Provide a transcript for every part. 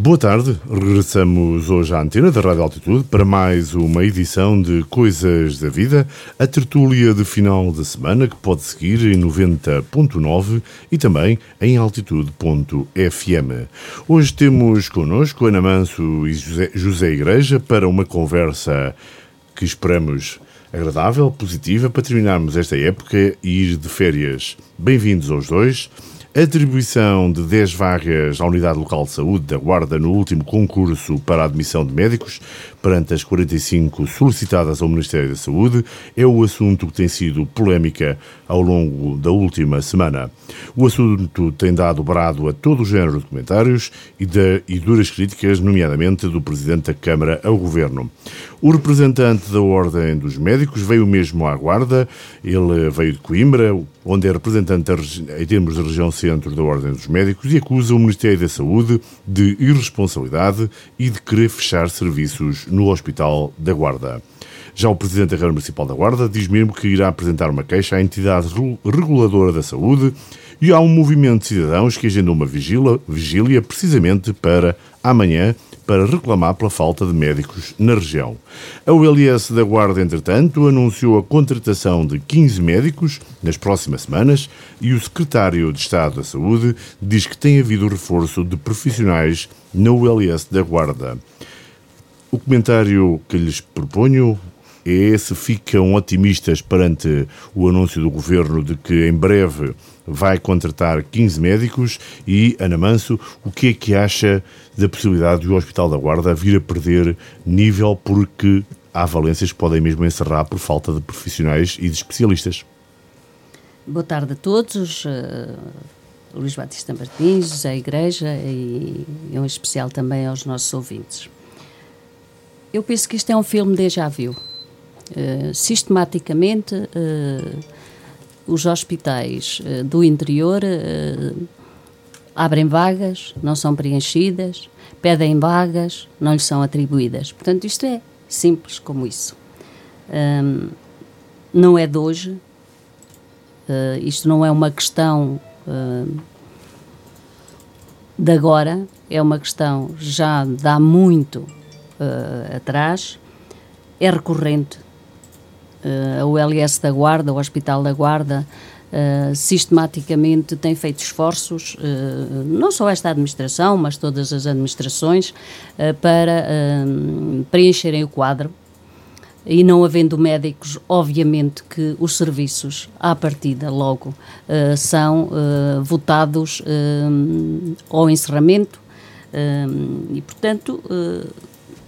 Boa tarde, regressamos hoje à antena da Rádio Altitude para mais uma edição de Coisas da Vida, a tertúlia de final de semana que pode seguir em 90.9 e também em altitude.fm. Hoje temos connosco Ana Manso e José, José Igreja para uma conversa que esperamos agradável, positiva, para terminarmos esta época e ir de férias. Bem-vindos aos dois. Atribuição de 10 vagas à Unidade Local de Saúde da Guarda no último concurso para a admissão de médicos, perante as 45 solicitadas ao Ministério da Saúde, é o assunto que tem sido polémica ao longo da última semana. O assunto tem dado brado a todo o género de comentários e, de, e duras críticas, nomeadamente do Presidente da Câmara ao Governo. O representante da Ordem dos Médicos veio mesmo à Guarda, ele veio de Coimbra, onde é representante em termos de região centro da Ordem dos Médicos, e acusa o Ministério da Saúde de irresponsabilidade e de querer fechar serviços no Hospital da Guarda. Já o Presidente da Câmara Municipal da Guarda diz mesmo que irá apresentar uma queixa à entidade reguladora da saúde e há um movimento de cidadãos que agendou uma vigília, vigília precisamente para amanhã para reclamar pela falta de médicos na região. A ULS da Guarda, entretanto, anunciou a contratação de 15 médicos nas próximas semanas e o secretário de Estado da Saúde diz que tem havido reforço de profissionais na ULS da Guarda. O comentário que lhes proponho se ficam otimistas perante o anúncio do governo de que em breve vai contratar 15 médicos e, Ana Manso, o que é que acha da possibilidade de o Hospital da Guarda vir a perder nível porque há valências que podem mesmo encerrar por falta de profissionais e de especialistas? Boa tarde a todos. Uh, Luís Batista Martins, a Igreja e, e um especial também aos nossos ouvintes. Eu penso que isto é um filme déjà vu. Uh, sistematicamente, uh, os hospitais uh, do interior abrem vagas, não são preenchidas, pedem vagas, não lhes são atribuídas. Portanto, isto é simples como isso. Um, não é de hoje, isto não é uma questão de agora, é uma questão já de há muito atrás, é recorrente. Uh, a ULS da Guarda, o Hospital da Guarda, uh, sistematicamente tem feito esforços, não só esta administração, mas todas as administrações, para preencherem o quadro. E não havendo médicos, obviamente que os serviços, à partida, logo, são votados ao encerramento, e, portanto,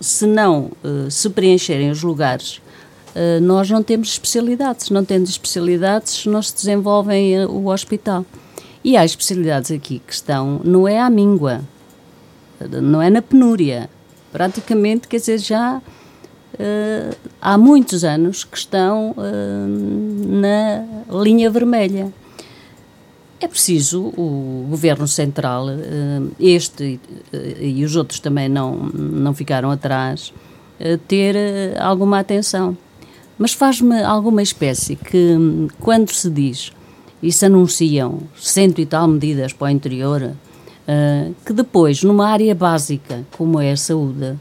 se não uh, se preencherem os lugares, uh, nós não temos especialidades. Não tendo especialidades, não se desenvolvem uh, o hospital. E há especialidades aqui que estão, não é à míngua, não é na penúria. Praticamente, quer dizer, já há muitos anos que estão na linha vermelha. É preciso o Governo Central, eh, este eh, e os outros também não, não ficaram atrás, eh, ter alguma atenção. Mas faz-me alguma espécie que, quando se diz e se anunciam cento e tal medidas para o interior, que depois, numa área básica como é a saúde,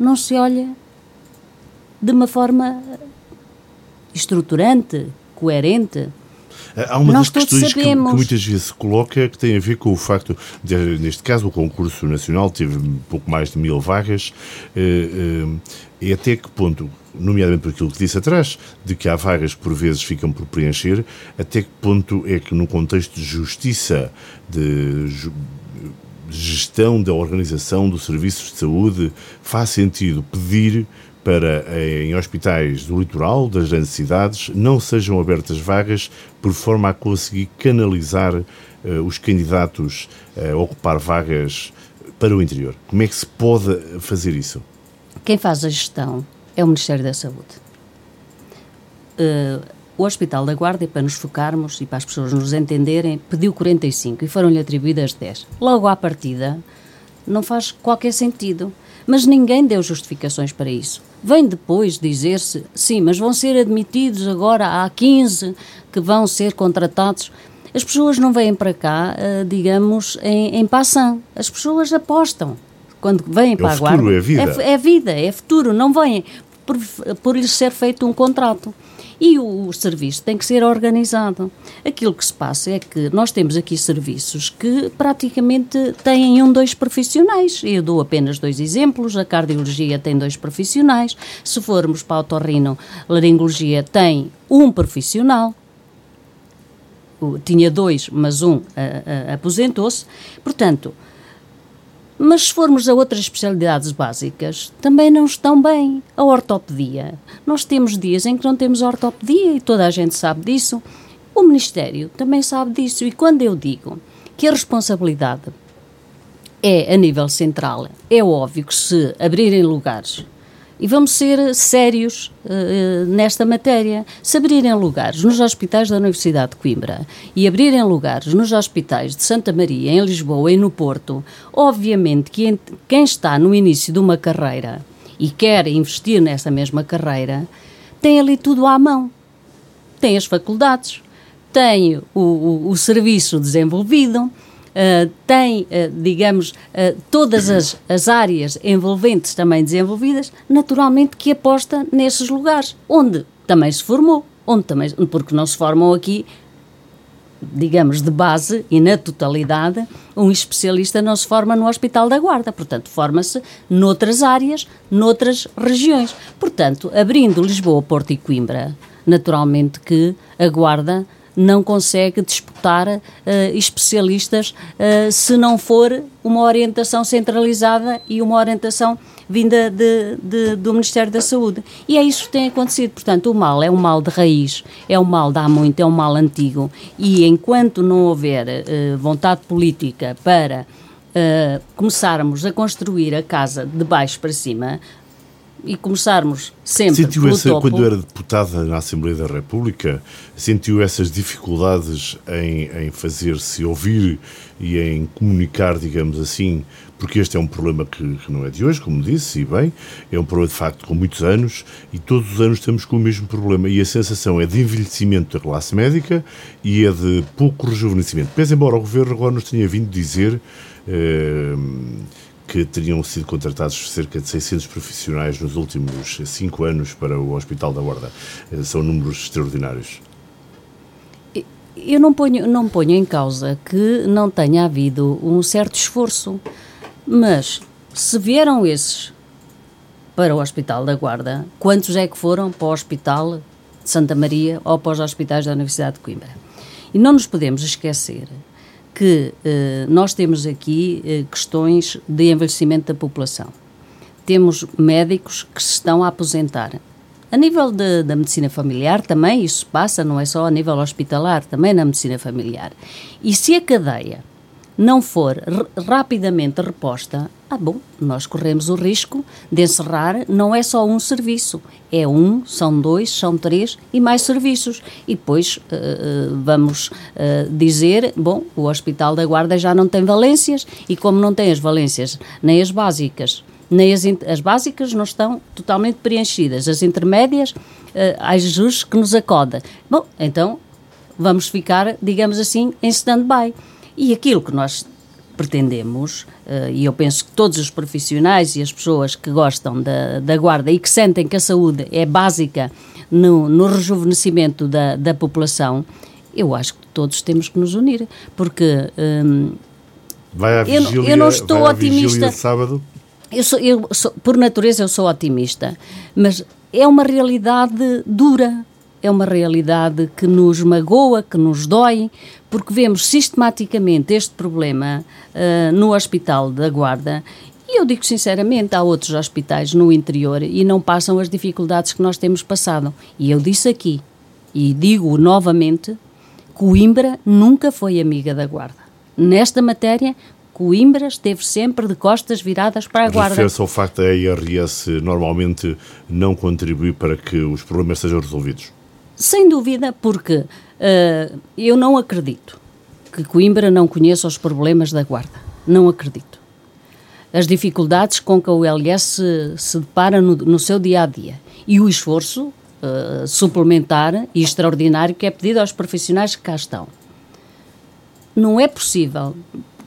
não se olha de uma forma estruturante, coerente, Há uma Nós das questões que, que, muitas vezes se coloca que tem a ver com o facto de, neste caso, o concurso nacional teve pouco mais de mil vagas, eh, eh, e até que ponto, nomeadamente por aquilo que disse atrás, de que há vagas que por vezes ficam por preencher, até que ponto é que no contexto de justiça, de gestão da organização dos serviços de saúde, faz sentido pedir para em hospitais do litoral, das grandes cidades, não sejam abertas vagas por forma a conseguir canalizar uh, os candidatos a ocupar vagas para o interior. Como é que se pode fazer isso? Quem faz a gestão é o Ministério da Saúde. Uh, o Hospital da Guarda, para nos focarmos e para as pessoas nos entenderem, pediu 45 e foram-lhe atribuídas 10. Logo à partida, não faz qualquer sentido. Mas ninguém deu justificações para isso. Vem depois dizer-se, sim, mas vão ser admitidos agora, há 15 que vão ser contratados. As pessoas não vêm para cá, uh, digamos, em, em passão. As pessoas apostam quando vêm é para a guarda. É vida. É, é vida, é futuro. Não vêm por, por lhes ser feito um contrato. E o, o, serviço tem que ser organizado. Aquilo que se passa é que nós temos aqui serviços que praticamente têm um, dois profissionais. Eu dou apenas dois exemplos. A cardiologia tem dois profissionais. Se formos para a otorrino, laringologia tem um profissional. Tinha dois, mas um aposentou-se. Portanto, mas se formos a outras especialidades básicas, também não estão bem. A ortopedia. Nós temos dias em que não temos ortopedia e toda a gente sabe disso. O Ministério também sabe disso. E quando eu digo que a responsabilidade é a nível central, é óbvio que se abrirem lugares e vamos ser sérios uh, nesta matéria. Se abrirem lugares nos hospitais da Universidade de Coimbra e abrirem lugares nos hospitais de Santa Maria, em Lisboa e no Porto, obviamente que quem está no início de uma carreira e quer investir nessa mesma carreira, tem ali tudo à mão. Tem as faculdades, tem o, o, o serviço desenvolvido, uh, tem, uh, digamos, uh, todas as, as áreas envolventes também desenvolvidas, naturalmente que aposta nesses lugares, onde também se formou, onde também, porque não se formam aqui digamos, de base e na totalidade, um especialista não se forma no Hospital da Guarda, portanto, forma-se noutras áreas, noutras regiões. Portanto, abrindo Lisboa, Porto e Coimbra, naturalmente que a Guarda não consegue disputar uh, especialistas uh, se não for uma orientação centralizada e uma orientação vinda de, de, do Ministério da Saúde. E é isso que tem acontecido. Portanto, o mal é um mal de raiz, é um mal de há muito, é um mal antigo. E enquanto não houver uh, vontade política para começarmos a construir a casa de baixo para cima, e começarmos sempre sentiu pelo essa, topo. Quando era deputada na Assembleia da República, sentiu essas dificuldades em, em fazer-se ouvir e em comunicar, digamos assim, porque este é um problema que, que, não é de hoje, como disse, e bem, é um problema de facto com muitos anos e todos os anos estamos com o mesmo problema e a sensação é de envelhecimento da classe médica e é de pouco rejuvenescimento. Pese embora o Governo agora nos tenha vindo dizer... Eh, que teriam sido contratados cerca de 600 profissionais nos últimos cinco anos para o Hospital da Guarda. Eh, são números extraordinários. Eu não ponho, não ponho em causa que não tenha havido um certo esforço, mas se vieram esses para o Hospital da Guarda, quantos é que foram para o Hospital de Santa Maria ou para os hospitais da Universidade de Coimbra? E não nos podemos esquecer que eh, nós temos aqui eh, questões de envelhecimento da população. Temos médicos que se estão a aposentar. A nível de, da medicina familiar também isso passa, não é só a nível hospitalar, também na medicina familiar. E se a cadeia não for rapidamente reposta, ah, bom, nós corremos o risco de encerrar, não é só um serviço, é um, são dois, são três e mais serviços. E depois uh, vamos uh, dizer, bom, o Hospital da Guarda já não tem valências e como não tem as valências nem as básicas, nem as, as básicas não estão totalmente preenchidas, as intermédias, uh, há Jesus que nos acoda. Bom, então vamos ficar, digamos assim, em stand-by. E aquilo que nós pretendemos, uh, e eu penso que todos os profissionais e as pessoas que gostam da, da guarda e que sentem que a saúde é básica no, no rejuvenescimento da, da população, eu acho que todos temos que nos unir, porque um, vai à vigília, eu, eu não estou otimista. sábado? Eu sou, eu sou, por natureza eu sou otimista, mas é uma realidade dura é uma realidade que nos magoa, que nos dói, porque vemos sistematicamente este problema uh, no Hospital da Guarda e eu digo sinceramente, há outros hospitais no interior e não passam as dificuldades que nós temos passado. E eu disse aqui, e digo novamente, Coimbra nunca foi amiga da Guarda. Nesta matéria, Coimbra esteve sempre de costas viradas para a Guarda. Refere-se ao facto da IRS normalmente não contribuir para que os problemas sejam resolvidos? Sem dúvida, porque uh, eu não acredito que Coimbra não conheça os problemas da Guarda. Não acredito. As dificuldades com que a ULS se, se depara no, no, seu dia a dia e o esforço uh, suplementar e extraordinário que é pedido aos profissionais que cá estão. não é possível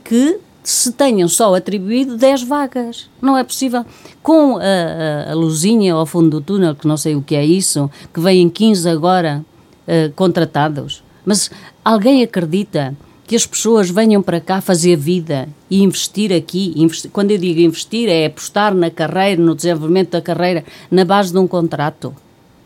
que se tenham só atribuído 10 vagas. Não é possível. Com a, a, a, luzinha ao fundo do túnel, que não sei o que é isso, que vêm 15 agora uh, contratados. Mas alguém acredita que as pessoas venham para cá fazer vida e investir aqui? Quando eu digo investir, é apostar na carreira, no desenvolvimento da carreira, na base de um contrato.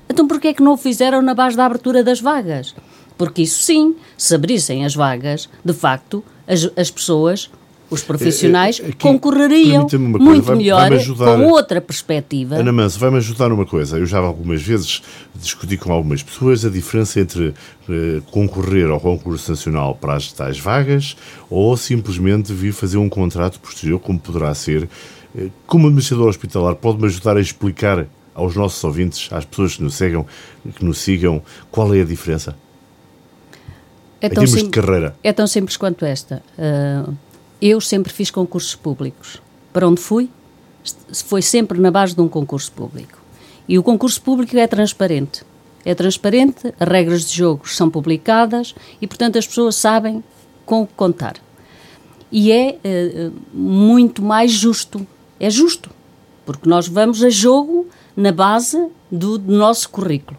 Então porquê é que não o fizeram na base da abertura das vagas? Porque isso sim, se abrissem as vagas, de facto, as, as pessoas os profissionais é, é, concorreriam muito vai, melhor vai com outra perspectiva. Ana Manso, vai-me ajudar numa coisa. Eu já algumas vezes discuti com algumas pessoas a diferença entre eh, concorrer ao concurso nacional para as tais vagas ou simplesmente vir fazer um contrato posterior, como poderá ser. Eh, como administrador hospitalar, pode-me ajudar a explicar aos nossos ouvintes, às pessoas que nos sigam, que nos sigam qual é a diferença? É de carreira. É tão simples quanto esta. Uh, eu sempre fiz concursos públicos. Para onde fui? Foi sempre na base de um concurso público. E o concurso público é transparente. É transparente, as regras de jogo são publicadas e, portanto, as pessoas sabem com o que contar. E é uh, muito mais justo. É justo, porque nós vamos a jogo na base do, do nosso currículo.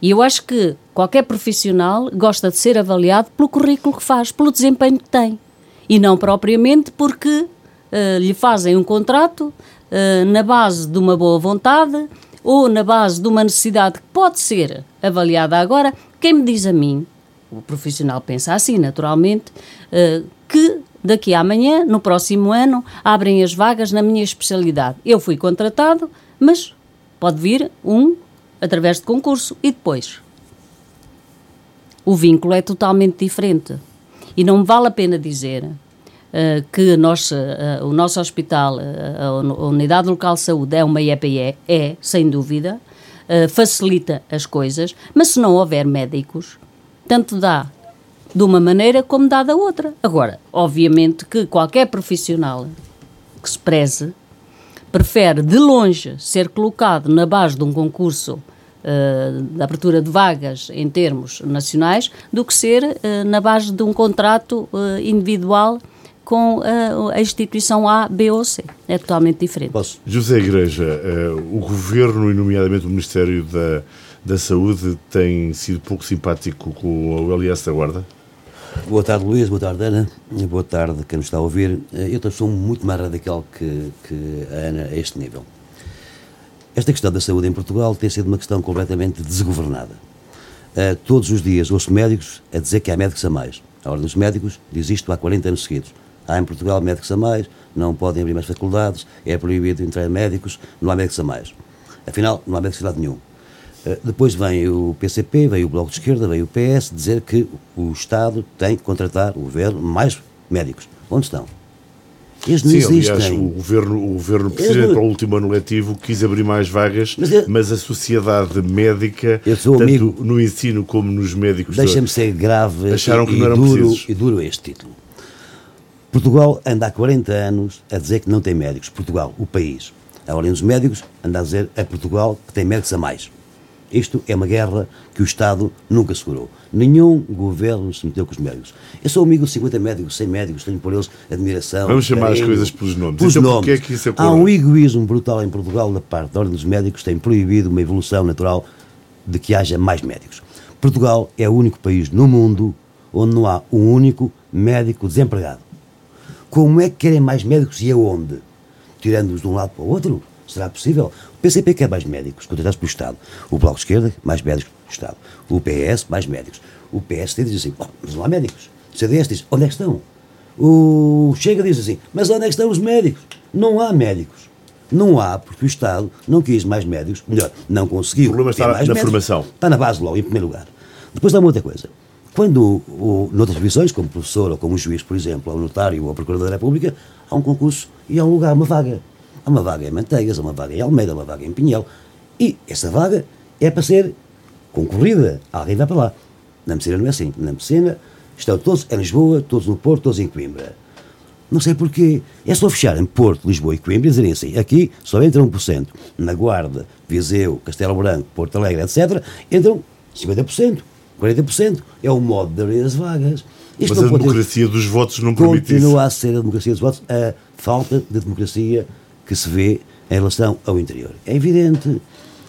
E eu acho que qualquer profissional gosta de ser avaliado pelo currículo que faz, pelo desempenho que tem e não propriamente porque uh, lhe fazem um contrato uh, na base de uma boa vontade ou na base de uma necessidade que pode ser avaliada agora. Quem me diz a mim, o profissional pensa assim, naturalmente, uh, que daqui a amanhã, no próximo ano, abrem as vagas na minha especialidade. Eu fui contratado, mas pode vir um através de concurso e depois. O vínculo é totalmente diferente. E não vale a pena dizer uh, que nós, uh, o nosso hospital, uh, a Unidade Local de Saúde, é uma IEPE, é, sem dúvida, facilita as coisas, mas se não houver médicos, tanto dá de uma maneira como dá da outra. Agora, obviamente que qualquer profissional que se preze prefere de longe ser colocado na base de um concurso uh, de abertura de vagas em termos nacionais do que ser uh, na base de um contrato uh, individual com a instituição A, B ou C. É totalmente diferente. Posso? José Igreja, o Governo e nomeadamente o Ministério da, da Saúde tem sido pouco simpático com o LS da Guarda? Boa tarde, Luís. Boa tarde, Ana. Boa tarde, quem nos está a ouvir. Eu sou muito mais radical que, que a Ana a este nível. Esta questão da saúde em Portugal tem sido uma questão completamente desgovernada. Uh, todos os dias ouço médicos a dizer que há médicos a mais. A Ordem dos Médicos diz isto há 40 anos seguidos. Há em Portugal médicos a mais, não podem abrir mais faculdades, é proibido entrar médicos, não há médicos a mais. Afinal, não há médicos de lado nenhum. Uh, depois vem o PCP, vem o Bloco de Esquerda, vem o PS dizer que o Estado tem que contratar, o governo, mais médicos. Onde estão? Eles não Sim, existem. aliás, o governo, o governo precisamente não... para o último ano letivo quis abrir mais vagas, mas, eu... mas a sociedade médica, tanto amigo... no ensino como nos médicos, deixa-me ser grave acharam e, que não eram duro, precisos. e duro este título. Portugal anda há 40 anos a dizer que não tem médicos. Portugal, o país. A Ordem dos Médicos anda a dizer a Portugal que tem médicos a mais. Isto é uma guerra que o Estado nunca segurou. Nenhum governo se meteu com os médicos. Eu sou amigo de 50 médicos, 100 médicos, tenho por eles admiração. Vamos chamar carinho, as coisas pelos nomes. Pelos então, nomes. É que isso Há um egoísmo brutal em Portugal da parte da Ordem dos Médicos, tem proibido uma evolução natural de que haja mais médicos. Portugal é o único país no mundo onde não há um único médico desempregado. Como é que querem mais médicos e aonde? Tirando-os de um lado para o outro? Será possível? O PCP quer mais médicos, contratados pelo Estado. O Bloco de Esquerda, mais médicos pelo Estado. O PS, mais médicos. O PSD diz assim, oh, mas não há médicos. O CDS diz, onde é que estão? O Chega diz assim, mas onde é que estão os médicos? Não há médicos. Não há, porque o Estado não quis mais médicos, melhor, não conseguiu. O problema está na médicos, formação. Está na base logo, em primeiro lugar. Depois dá uma outra coisa. Quando, noutras profissões, como professor ou como juiz, por exemplo, ou notário ou procurador da República, há um concurso e há um lugar, uma vaga. Há uma vaga em Manteigas, há uma vaga em Almeida, há uma vaga em Pinhel. E essa vaga é para ser concorrida. Alguém vai para lá. Na medicina não é assim. Na medicina estão todos em Lisboa, todos no Porto, todos em Coimbra. Não sei porquê. É só fecharem Porto, Lisboa e Coimbra e dizerem assim: aqui só entra 1%. Na Guarda, Viseu, Castelo Branco, Porto Alegre, etc., entram 50%, 40%. É o modo de abrir as vagas. Isto Mas a democracia ter... dos votos não permite Continua isso. a ser a democracia dos votos a falta de democracia que se vê em relação ao interior. É evidente.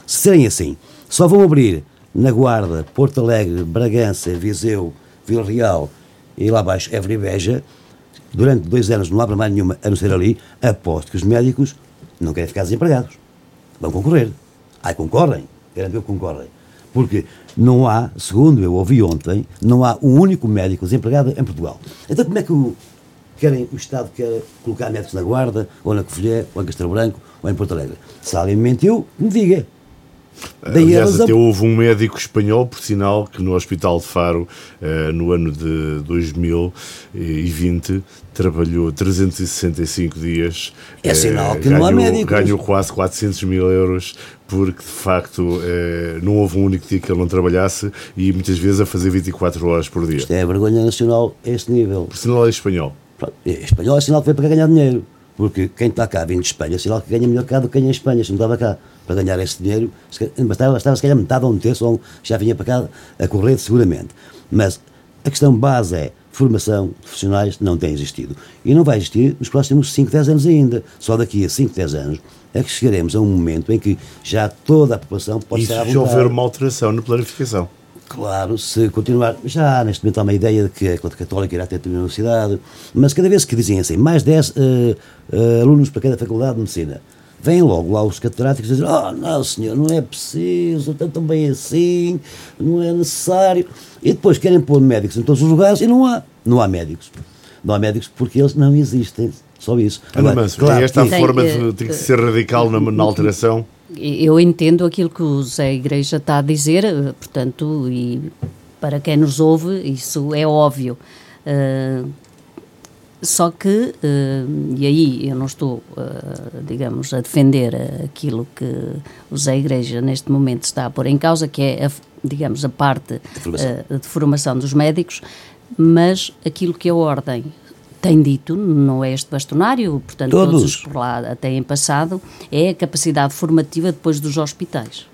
Se serem assim, só vão abrir na Guarda, Porto Alegre, Bragança, Viseu, Vila Real e lá abaixo Évora e Beja, durante dois anos não abre mais nenhuma a não ser ali, aposto que os médicos não querem ficar desempregados. Vão concorrer. Ai, concorrem. Garanto que concorrem. Porque não há, segundo eu ouvi ontem, não há um único médico desempregado em Portugal. Então como é que o, querem, o Estado quer colocar médicos na Guarda, ou na Covilhã, ou em Castelo Branco, ou em Porto Alegre? Se alguém me mentiu, me diga. Daí Aliás, até houve um médico espanhol, por sinal, que no Hospital de Faro, eh, no ano de 2020, trabalhou 365 dias. É sinal que ganhou, não há médicos. Ganhou quase 400 mil euros, porque de facto eh, não houve um único dia que ele não trabalhasse e muitas vezes a fazer 24 horas por dia. Isto é vergonha nacional a este nível. Por sinal é espanhol. É espanhol é sinal que veio para ganhar dinheiro. Porque quem está cá vindo de Espanha, é sinal que ganha melhor cá do que ganha em Espanha, se não estava cá para ganhar esse dinheiro, bastava, bastava se calhar metade ou um terço, ou já vinha para cá a correr seguramente. Mas a questão base é formação de profissionais não tem existido. E não vai existir nos próximos 5, 10 anos ainda. Só daqui a 5, 10 anos é que chegaremos a um momento em que já toda a população pode Isso ser se houver uma alteração na planificação. Claro, se continuar. Já neste momento há uma ideia de que a Católica irá ter uma universidade, mas cada vez que dizem assim, mais 10 uh, uh, alunos para cada faculdade de medicina, vêm logo lá os catedráticos e dizem: Oh, não, senhor, não é preciso, tanto bem assim, não é necessário. E depois querem pôr médicos em todos os lugares e não há. Não há médicos. Não há médicos porque eles não existem. Só isso. Agora, Manso, claro, esta tem, forma de, de, de ser radical na, na alteração. Eu entendo aquilo que o Zé Igreja está a dizer, eh, portanto, e para quem nos ouve, isso é óbvio. Uh, só que, uh, e aí eu não estou, uh, digamos, a defender aquilo que o Zé Igreja neste momento está a pôr em causa, que é, a, digamos, a parte de formação. De formação dos médicos, mas aquilo que a Ordem tem dito, não é este bastonário, portanto todos, todos os por lá têm passado, é a capacidade formativa depois dos hospitais.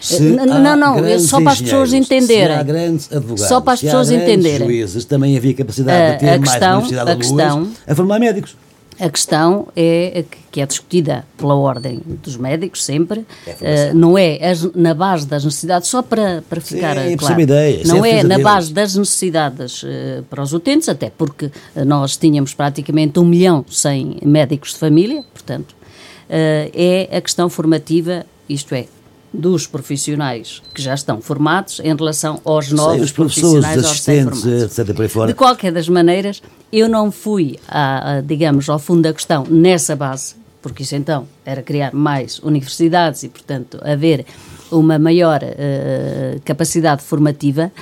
Se não, não, só para as pessoas entenderem. advogados, só para as pessoas entenderem. juízes, também havia capacidade de ter a mais questão, universidade a, questão, a formar médicos. A questão é que é discutida pela ordem dos médicos sempre, é uh, não é as, na base das necessidades, só para, para ficar Sim, claro, ideia, não é na base das necessidades uh, para os utentes, até porque nós tínhamos praticamente um milhão sem médicos de família, portanto, uh, é a questão formativa, isto é, dos profissionais que já estão formados em relação aos novos Sei, os profissionais assistentes, etc. Por aí fora. De qualquer das maneiras, eu não fui, a, a, digamos, ao fundo da questão nessa base, porque isso então era criar mais universidades e, portanto, haver uma maior uh, capacidade formativa,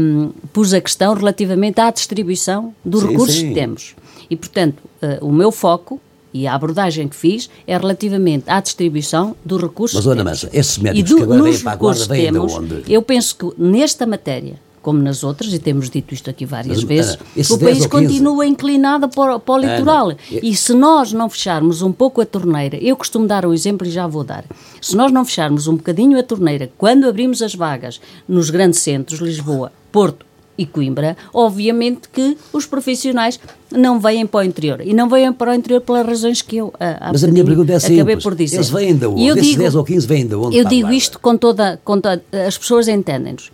um, pus a questão relativamente à distribuição dos sim, recursos sim. que temos. E, portanto, uh, o meu foco e a abordagem que fiz é relativamente à distribuição dos recursos Mas, Dona Mansa, esses médicos do, que agora vêm para a guarda vêm temos, de onde? Eu penso que nesta matéria, como nas outras, e temos dito isto aqui várias Mas, vezes, Ana, o país continua inclinado para, para o litoral. Ana, e se nós não fecharmos um pouco a torneira, eu costumo dar o um exemplo e já vou dar. Se nós não fecharmos um bocadinho a torneira, quando abrimos as vagas nos grandes centros, Lisboa, Porto, e Coimbra, obviamente que os profissionais não vêm para o interior. E não vêm para o interior pelas razões que eu uh, Mas a minha pergunta é simples. acabei por dizer. Eles vêm da onde? Eu digo, 10 ou 15 vêm da onde? Eu digo isto com toda, com toda... As pessoas entendem-nos.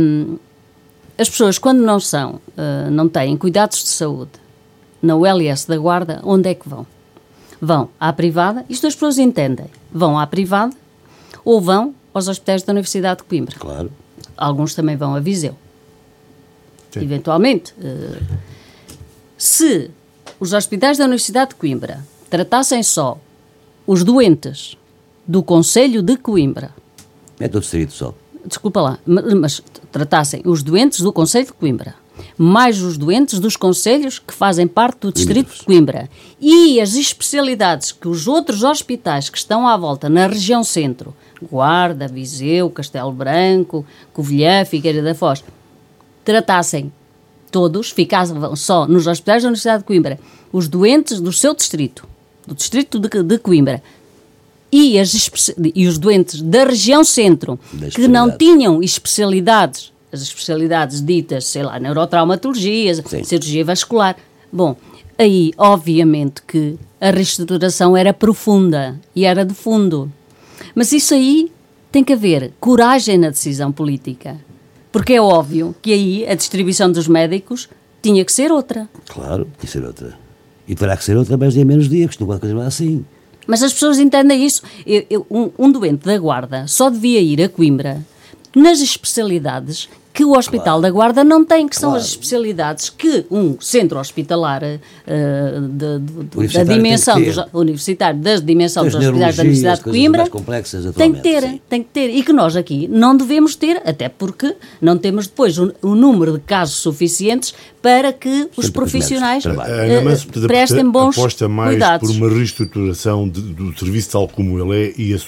Um, as pessoas, quando não são, uh, não têm cuidados de saúde na ULS da Guarda, onde é que vão? Vão à privada, isto as pessoas entendem, vão à privada ou vão aos hospitais da Universidade de Coimbra. Claro. Alguns também vão a Viseu. Sim. eventualmente. Uh, se os hospitais da Universidade de Coimbra tratassem só os doentes do Conselho de Coimbra. É todo distrito só. Desculpa lá, mas tratassem os doentes do Conselho de Coimbra, mais os doentes dos conselhos que fazem parte do distrito de Coimbra e as especialidades que os outros hospitais que estão à volta na região centro, Guarda, Viseu, Castelo Branco, Covilhã, Figueira da Foz, tratassem todos, ficavam só nos hospitais da Universidade de Coimbra, os doentes do seu distrito, do distrito de, de Coimbra, e, as, e os doentes da região centro, que não tinham especialidades as especialidades ditas, sei lá, neurotraumatologia, Sim. cirurgia vascular. Bom, aí, obviamente, que a reestruturação era profunda e era de fundo. Mas isso aí tem que haver coragem na decisão política. Porque é óbvio que aí a distribuição dos médicos tinha que ser outra. Claro, tem que ser outra. E terá que ser outra mais dia menos dia, porque não pode continuar assim. Mas as pessoas entendem isso. Eu- eu- um, um doente da Guarda só devia ir a Coimbra nas especialidades que o Hospital da Guarda não tem, que são Claro. as especialidades que um centro hospitalar eh, de- de- de- da dimensão dos, universitário, da dimensão As dos hospitais da Universidade de Coimbra, tem que ter, sim. tem que ter. E que nós aqui não devemos ter, até porque não temos depois o, o número de casos suficientes para que os Sempre os profissionais trabalham. eh, portanto, prestem bons aposta mais cuidados. por uma reestruturação de- do serviço tal como ele é e, a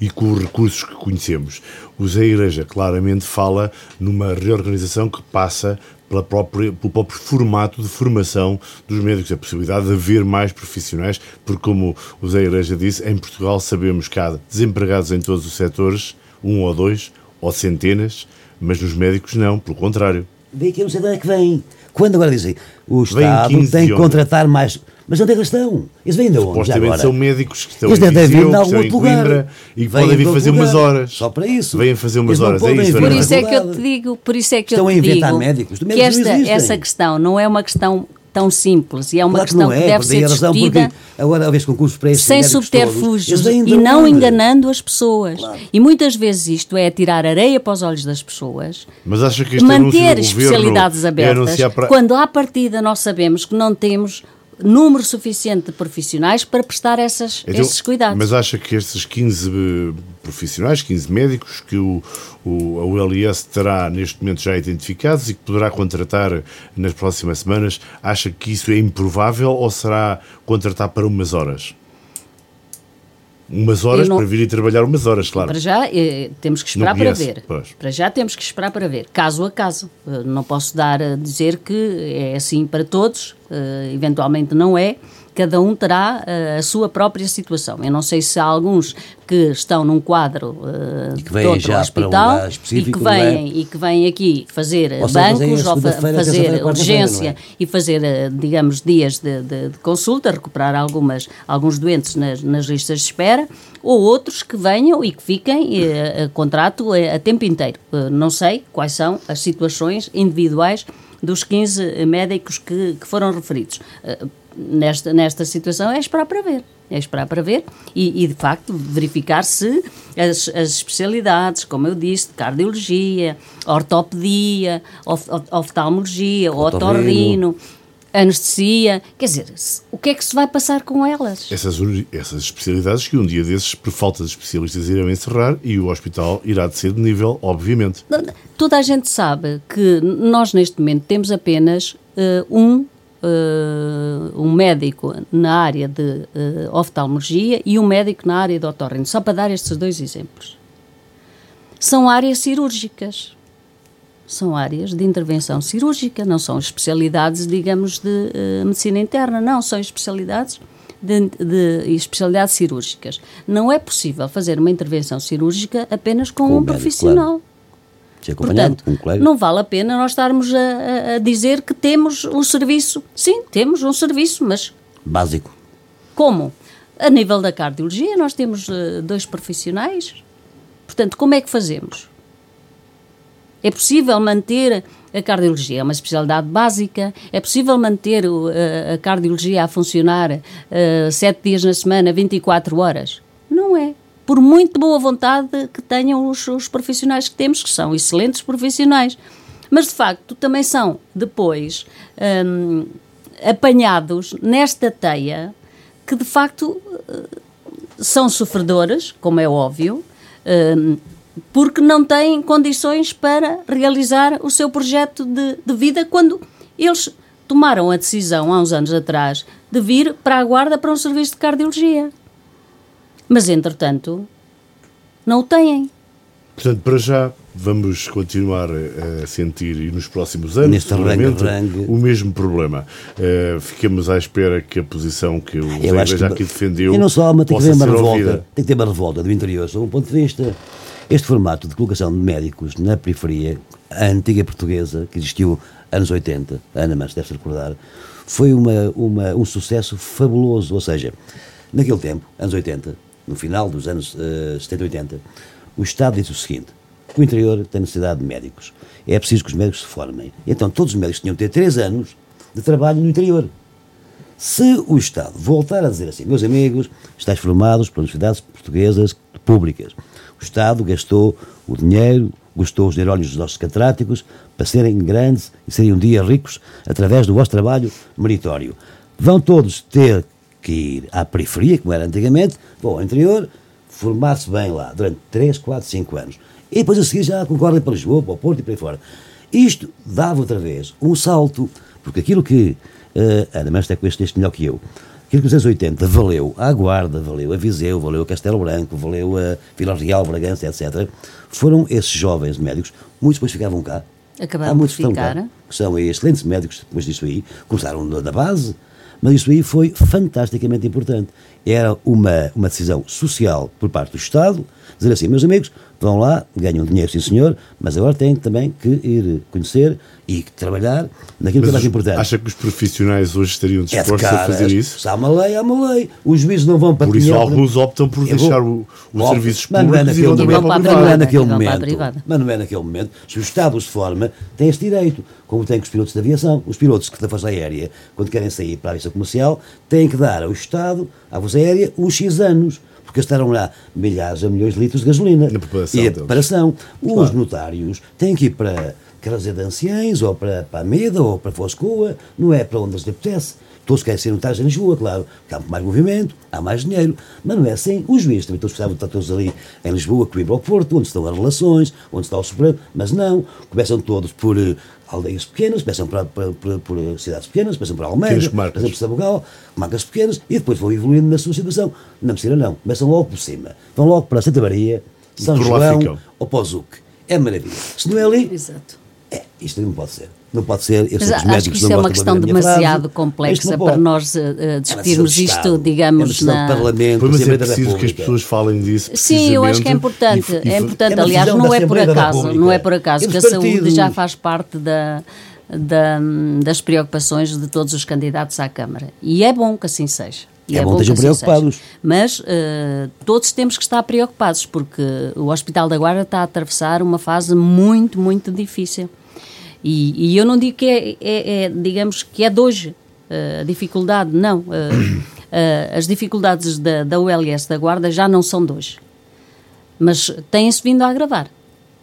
e com os recursos que conhecemos. O Zé Igreja claramente fala numa reorganização que passa pela própria, pelo próprio formato de formação dos médicos, a possibilidade de haver mais profissionais, porque como o Zé Igreja disse, em Portugal sabemos que há desempregados em todos os setores, um ou dois, ou centenas, mas nos médicos não, pelo contrário. Vem que eu não sei de onde é que vem. Quando agora dizem o Estado 15 tem que contratar mais. Mas onde é que eles estão? Eles vêm de onde? Supostamente agora? são médicos que estão Eles em Viseu, que algum estão em outro lugar. Coimbra e que Vêm podem de vir fazer umas lugar. horas. Só para isso. Vêm fazer umas horas. É isso, Ana Por isso é que eu te digo, por isso é que Estão eu a te inventar digo médicos. Os que médicos não esta, existem. essa questão não é uma questão tão simples e é uma Claro que questão não que, é, deve ser a discutida porque agora haver concursos para sem médicos subterfúgios e não onde? enganando as pessoas. E muitas vezes isto é tirar areia para os olhos das pessoas, Mas acha que manter especialidades é abertas, anunciar para... quando à partida nós sabemos que não temos número suficiente de profissionais para prestar essas, Então, esses cuidados. Mas acha que estes 15 eh, profissionais, 15 médicos que o, o, a ULS terá neste momento já identificados e que poderá contratar nas próximas semanas, acha que isso é improvável ou será contratar para umas horas? Umas horas Eu não- para vir e trabalhar umas horas, claro. Para já eh, temos que esperar para ver. pois. Para já temos que esperar para ver, caso a caso. Eh, não posso dar a dizer que é assim para todos, eh, eventualmente não é. Cada um terá eh, a sua própria situação. Eu não sei se há alguns que estão num quadro E que de outro um hospital específico, e, que é? vêm, e que vêm aqui fazer eh, Ou bancos a ou fa- fazer quarta-feira, urgência é? e fazer, eh, digamos, dias de, de- de consulta, recuperar algumas, alguns doentes nas, nas listas de espera, ou outros que venham e que fiquem a contrato eh, a tempo inteiro. Não sei quais são as situações individuais dos 15 médicos que, que foram referidos. Nesta, nesta situação é esperar para ver. É esperar para ver e, e, de facto, verificar se as, as especialidades, como eu disse, de cardiologia, ortopedia, of, of- oftalmologia, Otorrino. anestesia, quer dizer, o que é que se vai passar com elas? Essas, essas especialidades que um dia desses, por falta de especialistas, irão encerrar e o hospital irá descer de nível, obviamente. Toda a gente sabe que nós, neste momento, temos apenas eh, um, eh, um médico na área de eh, oftalmologia e um médico na área de otorrino, só para dar estes dois exemplos. São áreas cirúrgicas. São áreas de intervenção cirúrgica, não são especialidades, digamos, de eh, medicina interna, não, são especialidades de, de especialidades cirúrgicas. Não é possível fazer uma intervenção cirúrgica apenas com, Com um médico, profissional. Se Portanto, um colega. não vale a pena nós estarmos a, a- dizer que temos um serviço. Sim, temos um serviço, mas Básico. como? A nível da cardiologia, nós temos eh, dois profissionais. Portanto, como é que fazemos? É possível manter a cardiologia, é uma especialidade básica, é possível manter o- a, cardiologia a funcionar eh, sete dias na semana, 24 horas? Por muito boa vontade que tenham os, os profissionais que temos, que são excelentes profissionais. Mas, de facto, também são, depois, hum, apanhados nesta teia que, de facto, eh, são sofredores, como é óbvio, hum, porque não têm condições para realizar o seu projeto de, de vida quando eles tomaram a decisão, há uns anos atrás, de vir para a Guarda para um serviço de cardiologia. Mas, entretanto, não o têm. Portanto, para já, vamos continuar a sentir e nos próximos anos Neste seguramente, arranque-arranque. o mesmo problema. Eh, ficamos à espera que a posição que o Zé Eu que, aqui defendeu e não só, mas tem que haver uma ser revolta. ouvida. Tem que ter uma revolta do interior, sob um ponto de vista. Este formato de colocação de médicos na periferia, a antiga portuguesa, que existiu anos 80, a Ana Manso deve-se recordar, foi uma, uma, um sucesso fabuloso. Ou seja, naquele tempo, anos 80, no final dos anos uh, 70 e 80, o Estado disse o seguinte: o interior tem necessidade de médicos. É preciso que os médicos se formem. Então, todos os médicos tinham que ter 3 anos de trabalho no interior. Se o Estado voltar a dizer assim, meus amigos, estáis formados pelas universidades portuguesas públicas, o Estado gastou o dinheiro, gastou os neurónios dos nossos catedráticos para serem grandes e serem um dia ricos através do vosso trabalho meritório. Vão todos ter que ir à periferia, como era antigamente, vão ao interior, formar-se bem lá durante 3, 4, 5 anos. E depois a seguir já concordem para Lisboa, para o Porto e para aí fora. Isto dava outra vez um salto, porque aquilo que Uh, Ana, mas até com este melhor que eu. Aquilo que nos anos 80 valeu à Guarda, valeu a Viseu, valeu a Castelo Branco, valeu a Vila Real, Bragança, etc. Foram esses jovens médicos, muitos depois ficavam cá. Acabaram Há muitos de ficar. Cá, que são excelentes médicos depois disso aí, começaram da base, mas isso aí foi fantasticamente importante. Era uma, uma decisão social por parte do Estado, dizer assim, meus amigos, vão lá, ganham dinheiro, sim senhor, mas agora têm também que ir conhecer e trabalhar naquilo mas que é mais importante. Acha que os profissionais hoje estariam dispostos é de a fazer isso? Se há uma lei, há uma lei. Os juízes não vão para Por isso alguns optam por deixar vou, o, os serviços públicos mas não é naquele momento, mas não é naquele momento. Mas não é naquele momento. Se o Estado os forma, tem esse direito, como tem com os pilotos de aviação. Os pilotos que da Força Aérea, quando querem sair para a aviação comercial, têm que dar ao Estado, à Força Aérea, os X anos porque gastaram lá milhares a milhões de litros de gasolina. Na preparação e a preparação. Os claro. notários têm que ir para Casa de Anciães, ou para, para a Meda, ou para Foscoa, não é para onde lhes apetece. Todos querem ser notários em Lisboa, claro, porque há mais movimento, há mais dinheiro, mas não é assim. Os juízes também todos precisavam estar todos ali em Lisboa, que ir ao Porto, onde estão as relações, onde está o Supremo, mas não, começam todos por uh, aldeias pequenas, começam por, por, por, por, cidades pequenas, começam por Almeida, começam por Sabugal, marcas pequenas, e depois vão evoluindo na sua situação. Na Messina não, começam logo por cima, vão logo para Santa Maria, São João ou para o Zuc. É maravilha. Se não é ali, Exato. É, isto não pode ser. Não pode ser. Eu Mas acho que isso é uma questão demasiado complexa para nós uh, discutirmos é isto, digamos, é na. Parlamento, mas é preciso que as pessoas falem disso. Sim, eu acho que é importante. E, e, é importante. É Aliás, não é por acaso, não é por acaso que a saúde já faz parte da, da, das preocupações de todos os candidatos à Câmara. E é bom que assim seja. E é, é bom que estejam assim preocupados. Seja. Mas uh, todos temos que estar preocupados, porque o Hospital da Guarda está a atravessar uma fase muito, muito difícil. E, e eu não digo que é, é, é, digamos, que é de hoje uh, a dificuldade, não. Uh, uh, as dificuldades da, da ULS da Guarda já não são de hoje. Mas têm-se vindo a agravar.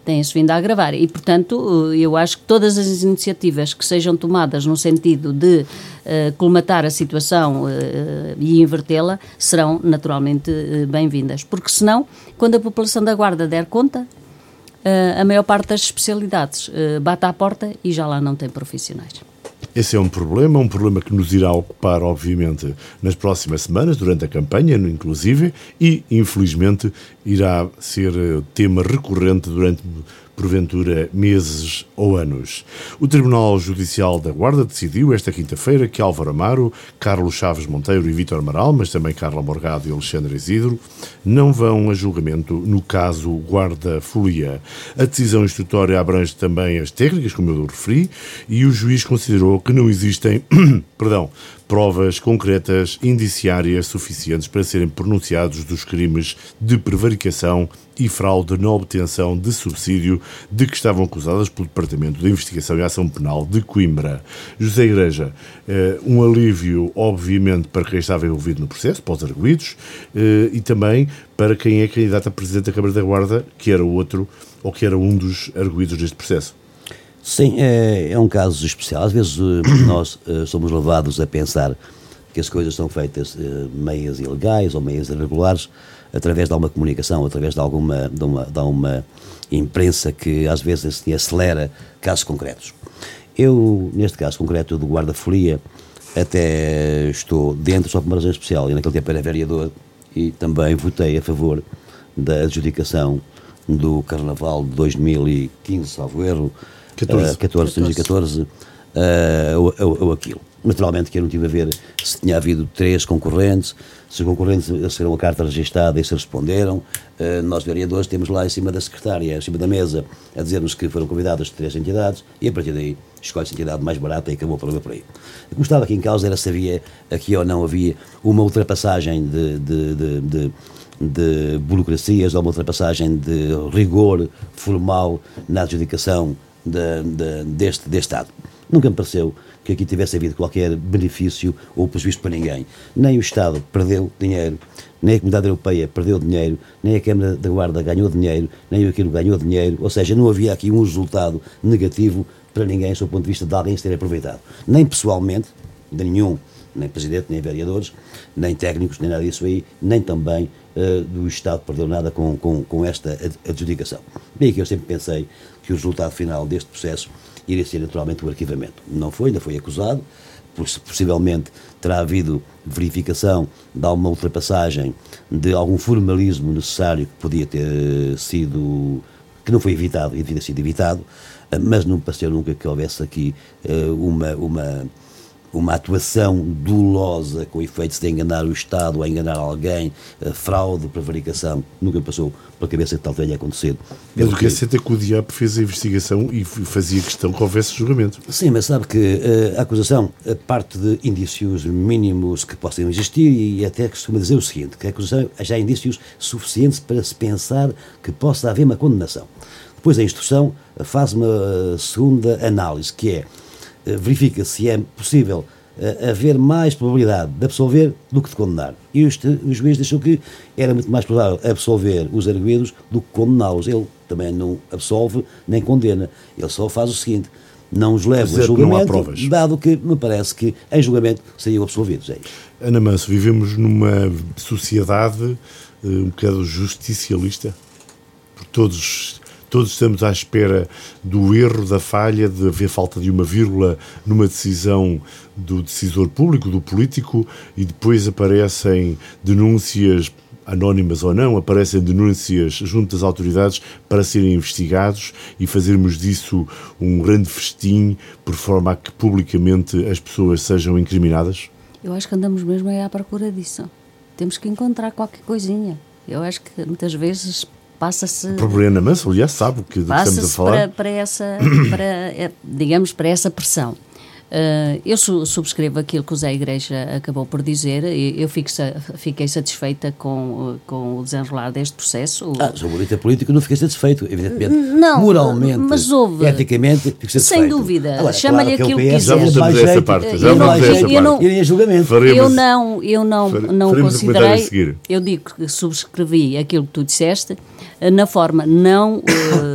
Têm-se vindo a agravar. E, portanto, eu acho que todas as iniciativas que sejam tomadas no sentido de colmatar a situação e invertê-la serão naturalmente bem-vindas. Porque, senão, quando a população da Guarda der conta, uh, a maior parte das especialidades uh, bate à porta e já lá não tem profissionais. Esse é um problema, um problema que nos irá ocupar, obviamente, nas próximas semanas, durante a campanha, inclusive, e, infelizmente, irá ser eh, tema recorrente durante porventura meses ou anos. O Tribunal Judicial da Guarda decidiu esta quinta-feira que Álvaro Amaro, Carlos Chaves Monteiro e Vítor Amaral, mas também Carla Morgado e Alexandre Isidro, não vão a julgamento no caso Guarda Folia. A decisão instrutória abrange também as técnicas, como eu referi, e o juiz considerou que não existem, perdão, provas concretas indiciárias suficientes para serem pronunciados dos crimes de prevaricação e fraude na obtenção de subsídio de que estavam acusadas pelo Departamento de Investigação e Ação Penal de Coimbra. José Igreja, eh, um alívio, obviamente, para quem estava envolvido no processo, para os eh, e também para quem é candidato a Presidente da Câmara da Guarda, que era outro, ou que era um dos arguídos deste processo. Sim, é, é um caso especial. Às vezes eh, nós uh, somos levados a pensar que as coisas são feitas uh, meias ilegais ou meias irregulares através de alguma comunicação, através de alguma de uma, de uma imprensa que às vezes assim, acelera casos concretos. Eu, neste caso concreto do guarda-folia, até estou dentro só por uma razão especial. E naquele tempo era vereador e também votei a favor da adjudicação do Carnaval de 2015, salvo erro, 14, uh, 14, 2014, uh, ou, ou, ou, aquilo. Naturalmente que eu não tive a ver se tinha havido três concorrentes, se os concorrentes receberam a carta registada e se responderam. Uh, nós, vereadores, temos lá em cima da secretária, em cima da mesa, a dizer-nos que foram convidadas três entidades e a partir daí escolhe-se a entidade mais barata e acabou o problema por aí. O que estava aqui em causa era se havia, aqui ou não havia, uma ultrapassagem de, de, de, de de burocracias ou uma ultrapassagem de rigor formal na adjudicação de, de, deste, deste ato. Nunca me pareceu que aqui tivesse havido qualquer benefício ou prejuízo para ninguém. Nem o Estado perdeu dinheiro, nem a Comunidade Europeia perdeu dinheiro, nem a Câmara da Guarda ganhou dinheiro, nem o Aquilo ganhou dinheiro, ou seja, não havia aqui um resultado negativo para ninguém, do ponto de vista de alguém se ter aproveitado. Nem pessoalmente, de nenhum, nem presidente, nem vereadores, nem técnicos, nem nada disso aí, nem também uh, do Estado perdeu nada com, com, com esta adjudicação. Bem que eu sempre pensei que o resultado final deste processo iria ser naturalmente o arquivamento. Não foi, ainda foi acusado, possivelmente terá havido verificação de alguma ultrapassagem de algum formalismo necessário que podia ter sido, que não foi evitado e devia ter sido evitado, eh, mas não pareceu nunca que houvesse aqui uh, uma, uma uma atuação dolosa com efeitos de enganar o Estado, a enganar alguém, fraude, prevaricação, nunca passou pela cabeça que tal tenha acontecido. Mas o que é certo é que o diabo fez a investigação e fazia questão que houvesse julgamento. Sim, mas sabe que uh, a acusação parte de indícios mínimos que possam existir e até costuma dizer o seguinte, que a acusação já há indícios suficientes para se pensar que possa haver uma condenação. Depois a instrução faz uma segunda análise, que é eh, verifica se é possível uh, haver mais probabilidade de absolver do que de condenar. E o juiz deixou que era muito mais provável absolver os arguídos do que condená-los. Ele também não absolve nem condena. Ele só faz o seguinte: não os leva a julgamento, dado que me parece que em julgamento seriam absolvidos. É Ana Manso, vivemos numa sociedade uh, um bocado justicialista. Por todos Todos estamos à espera do erro, da falha, de haver falta de uma vírgula numa decisão do decisor público, do político, e depois aparecem denúncias anónimas ou não, aparecem denúncias junto às autoridades para serem investigados e fazermos disso um grande festim por forma a que publicamente as pessoas sejam incriminadas? Eu acho que andamos mesmo aí à procura disso. Temos que encontrar qualquer coisinha. Eu acho que muitas vezes passa-se. O próprio Ana Manso, aliás, sabe o que estamos a falar. Para, para essa, para, é, digamos, para essa pressão. Uh, eu su subscrevo aquilo que o Zé Igreja acabou por dizer. Eu fico, fiquei satisfeita com, com o desenrolar deste processo. Ah, sou bonita político, não fiquei satisfeito, evidentemente. Não, Moralmente, mas houve, eticamente, fico satisfeito. Sem dúvida. Chama-lhe claro aquilo que, quiser. Já voltamos essa parte. Já voltamos essa parte. Eu não, eu não, não considerei. Eu digo que subscrevi aquilo que tu disseste na forma não. Uh,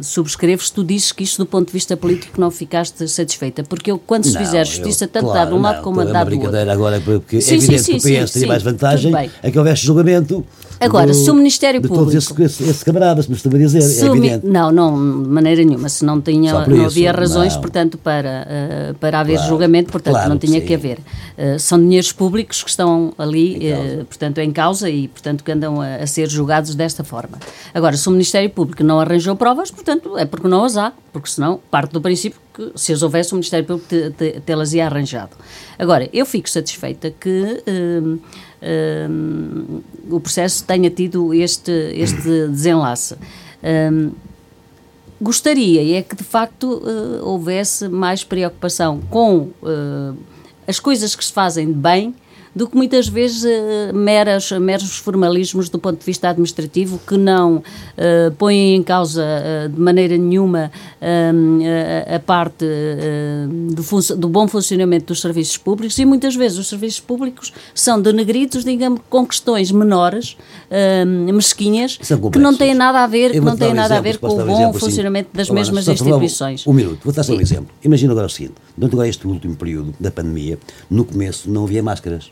subscreves, tu dizes que isto do ponto de vista político não ficaste satisfeita, porque eu, quando se não, fizer justiça, tanto claro, de um lado como dá do outro. agora, porque sim, é evidente sim, que o PS sim, teria mais vantagem a que houvesse julgamento Agora, do, se o Ministério de Público. Todos esses, esses camaradas, estou a dizer, é evidente. Não, não, de maneira nenhuma. Se não, tinha, não isso, havia razões, não. portanto, para, uh, para haver claro, julgamento, portanto, claro não tinha que, que haver. Uh, são dinheiros públicos que estão ali, uh, portanto, em causa e, portanto, que andam a, a, ser julgados desta forma. Agora, se o Ministério Público não arranjou provas, portanto, é porque não as há, porque senão parte do princípio que se as houvesse o Ministério Público tê-las ia arranjado. Agora, eu fico satisfeita que uh, o processo tenha tido este, este desenlace. Uh, gostaria é que de facto uh, houvesse mais preocupação com uh, as coisas que se fazem bem do que muitas vezes uh, meras, meros formalismos do ponto de vista administrativo que não uh, põem em causa uh, de maneira nenhuma a, a parte do, do, bom funcionamento dos serviços públicos e muitas vezes os serviços públicos são denegridos, digamos, com questões menores, mesquinhas, que não têm nada a ver, não têm nada a ver com o bom funcionamento das agora, mesmas instituições. Um minuto, vou dar só um exemplo. Imagina agora o seguinte, durante agora este último período da pandemia, no começo não havia máscaras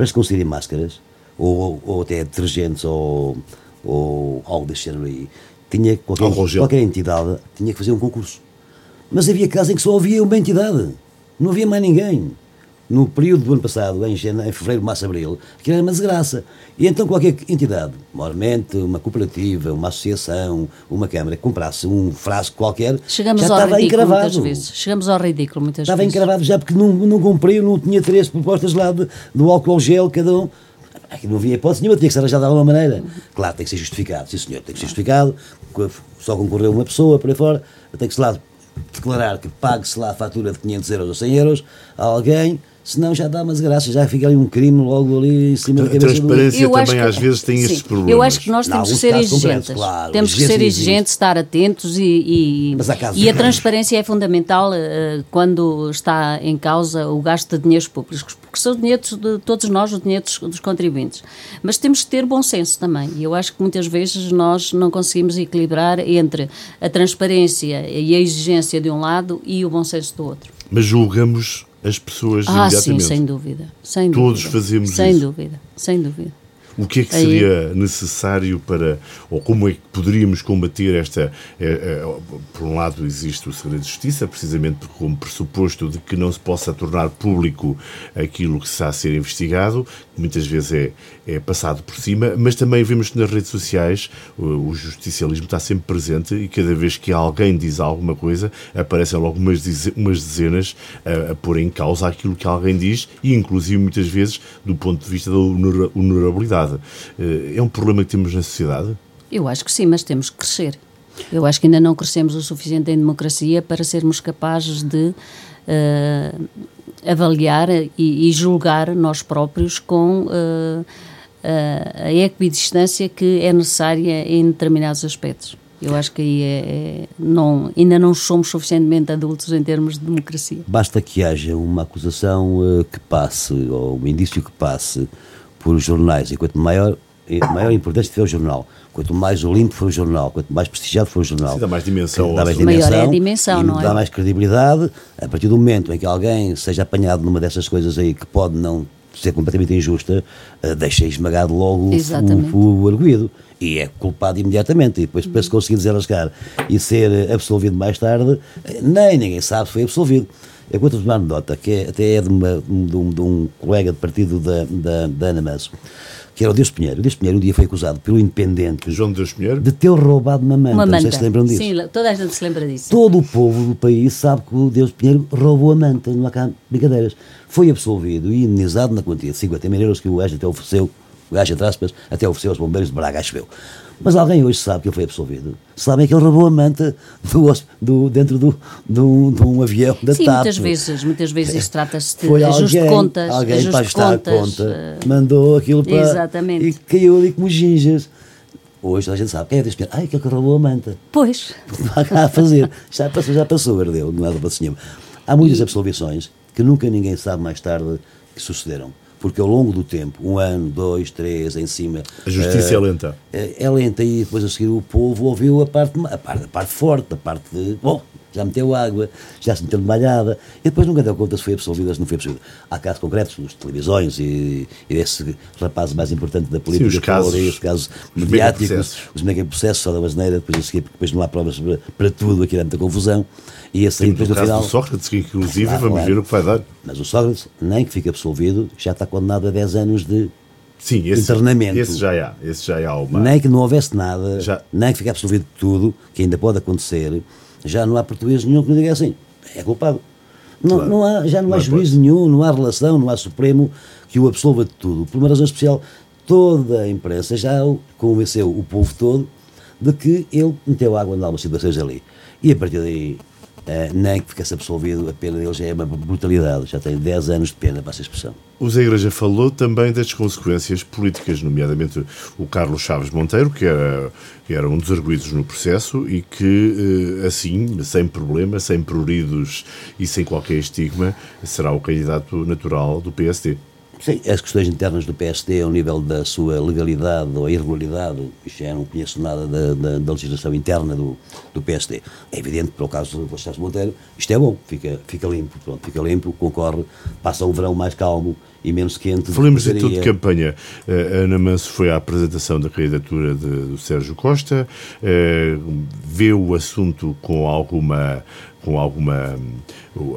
para se conseguirem máscaras, ou, ou até detergentes, ou, ou algo desse género aí, tinha qualquer, qualquer entidade tinha que fazer um concurso. Mas havia casos em que só havia uma entidade, não havia mais ninguém. No período do ano passado, em, em fevereiro, março, abril, aquilo era uma desgraça. E então qualquer entidade, maiormente uma cooperativa, uma associação, uma Câmara, que comprasse um frasco qualquer, Chegamos já ao estava ridículo encravado. Chegamos ao ridículo muitas Estava vezes. encravado já porque não, não cumpriu, não tinha três propostas lá de, do álcool gel, cada um. Aqui não havia hipótese nenhuma, tinha que ser arranjado de alguma maneira. Claro, tem que ser justificado, sim senhor, tem que ser justificado, só concorreu uma pessoa por aí fora, tem que se lá declarar que pague-se lá a fatura de 500 euros ou 100 euros a alguém, senão já dá umas graças, já fica ali um crime logo ali em cima da A cabeça do... transparência Eu acho também que- às vezes tem sim, estes problemas. Eu acho que nós Em temos que ser exigentes. claro, temos que ser exigentes, estar atentos e, e, Mas há casos e a transparência é fundamental eh, quando está em causa o gasto de dinheiros públicos, porque são dinheiros de todos nós, os dinheiros dos contribuintes. Mas temos que ter bom senso também. E eu acho que muitas vezes nós não conseguimos equilibrar entre a transparência e a exigência de um lado e o bom senso do outro. Mas julgamos as pessoas Ah, sim, imediatamente. sem dúvida. Sem Todos dúvida. fazemos sem isso. dúvida, sem dúvida. O que é que Aí- seria necessário para, ou como é que poderíamos combater esta? é, é, por um lado, existe o segredo de justiça, precisamente como pressuposto de que não se possa tornar público aquilo que está a ser investigado, que muitas vezes é, é passado por cima, mas também vemos que nas redes sociais o, justicialismo está sempre presente e cada vez que alguém diz alguma coisa, aparecem logo umas, dezenas a, a pôr em causa aquilo que alguém diz e, inclusive, muitas vezes, do ponto de vista da honora- honorabilidade. Eh, É um problema que temos na sociedade? Eu acho que sim, mas temos que crescer. Eu acho que ainda não crescemos o suficiente em democracia para sermos capazes de eh, avaliar e, e julgar nós próprios com eh, a- a equidistância que é necessária em determinados aspectos. Eu acho que aí é, é- não, ainda não somos suficientemente adultos em termos de democracia. Basta que haja uma acusação eh, que passe, ou um indício que passe por jornais, e quanto maior, eh, maior importância tiver o jornal, quanto mais limpo for o jornal, quanto mais prestigiado for o jornal, Sim, dá mais dimensão dá mais assunto. Maior é a dimensão, dimensão, e não é? dá mais credibilidade, a partir do momento em que alguém seja apanhado numa dessas coisas aí que pode não ser completamente injusta, eh, deixa esmagado logo o- Exatamente. o, o arguído e é culpado imediatamente. E depois, para se conseguir desenrascar e ser eh, absolvido mais tarde, eh, nem ninguém sabe se foi absolvido. Eu conto-vos uma anedota que é, até é de, uma- de um, de um colega de partido da, da, da Ana Manso, que era o Deus Pinheiro. O Deus Pinheiro um dia foi acusado pelo Independente João de Deus Pinheiro? de ter roubado uma manta. Uma Não manta. sei se lembram disso. Sim, toda a gente se lembra disso. Todo o povo do país sabe que o Deus Pinheiro roubou a manta, não há cá brincadeiras. Foi absolvido e indenizado na quantia de 50 mil euros que o gajo até ofereceu, o gajo, entre aspas, até ofereceu aos bombeiros de Braga, acho eu. Mas alguém hoje sabe que ele foi absolvido. Sabem que ele roubou a manta do, do- dentro do, do, de um avião da Sim, TAP. muitas vezes, muitas vezes isso trata-se de Foi ajuste alguém, de contas. alguém ajuste para de ajustar contas, a conta, eh, mandou aquilo para... Exatamente. E caiu ali como gingas. Hoje a gente sabe. Quem é Deus Pinheiro? Ai, aquele que roubou a manta. Pois, não há cá a fazer. Já passou, já passou, herdeu, não há para nenhuma. Há muitas absolvições que nunca ninguém sabe mais tarde que sucederam. Porque ao longo do tempo, um ano, dois, três, em cima. A justiça eh, é lenta. eh, É lenta e depois a seguir o povo ouviu a parte, a parte, a parte forte, a parte de. Bom, já meteu água, já se meteu de malhada, e depois nunca deu conta se foi absolvido ou se não foi absolvido. Há casos concretos nas televisões e, e desse rapaz mais importante da política, os casos, e os casos os mediáticos, os megaprocessos, só da asneira, depois a seguir, porque depois não há provas para, para tudo, aquilo é muita confusão, e esse aí depois o no caso final. do Sócrates, que inclusive Claro, vamos claro. ver o que vai dar. Mas o Sócrates, nem que fique absolvido, já está condenado a 10 anos de. Sim, esse, Internamento. esse já há. Esse já há uma. Nem que não houvesse nada, Já. nem que fique absolvido de tudo, que ainda pode acontecer, já não há português nenhum que não diga assim. É culpado. Não, Claro. não há, já não, há há juízo nenhum, não há relação, não há Supremo que o absolva de tudo. Por uma razão especial, toda a imprensa já convenceu o povo todo de que ele meteu água em algumas situações ali. E a partir daí, eh, nem que ficasse absolvido, a pena dele já é uma brutalidade. Já tem 10 anos de pena para essa expressão. O Zé Igreja falou também das consequências políticas, nomeadamente o Carlos Chaves Monteiro, que era, que era um dos arguídos no processo e que, eh, assim, sem problema, sem pruridos e sem qualquer estigma, será o candidato natural do PSD. Sim, as questões internas do PSD, ao nível da sua legalidade ou irregularidade, já não conheço nada da, da- da legislação interna do, do PSD. É evidente que, para o caso do Chaves Monteiro, isto é bom, fica, fica limpo, pronto, fica limpo, concorre, passa um verão mais calmo e menos quente. Falemos então de campanha. A Ana Manso foi à apresentação da candidatura de, do Sérgio Costa, vê o assunto com alguma com alguma.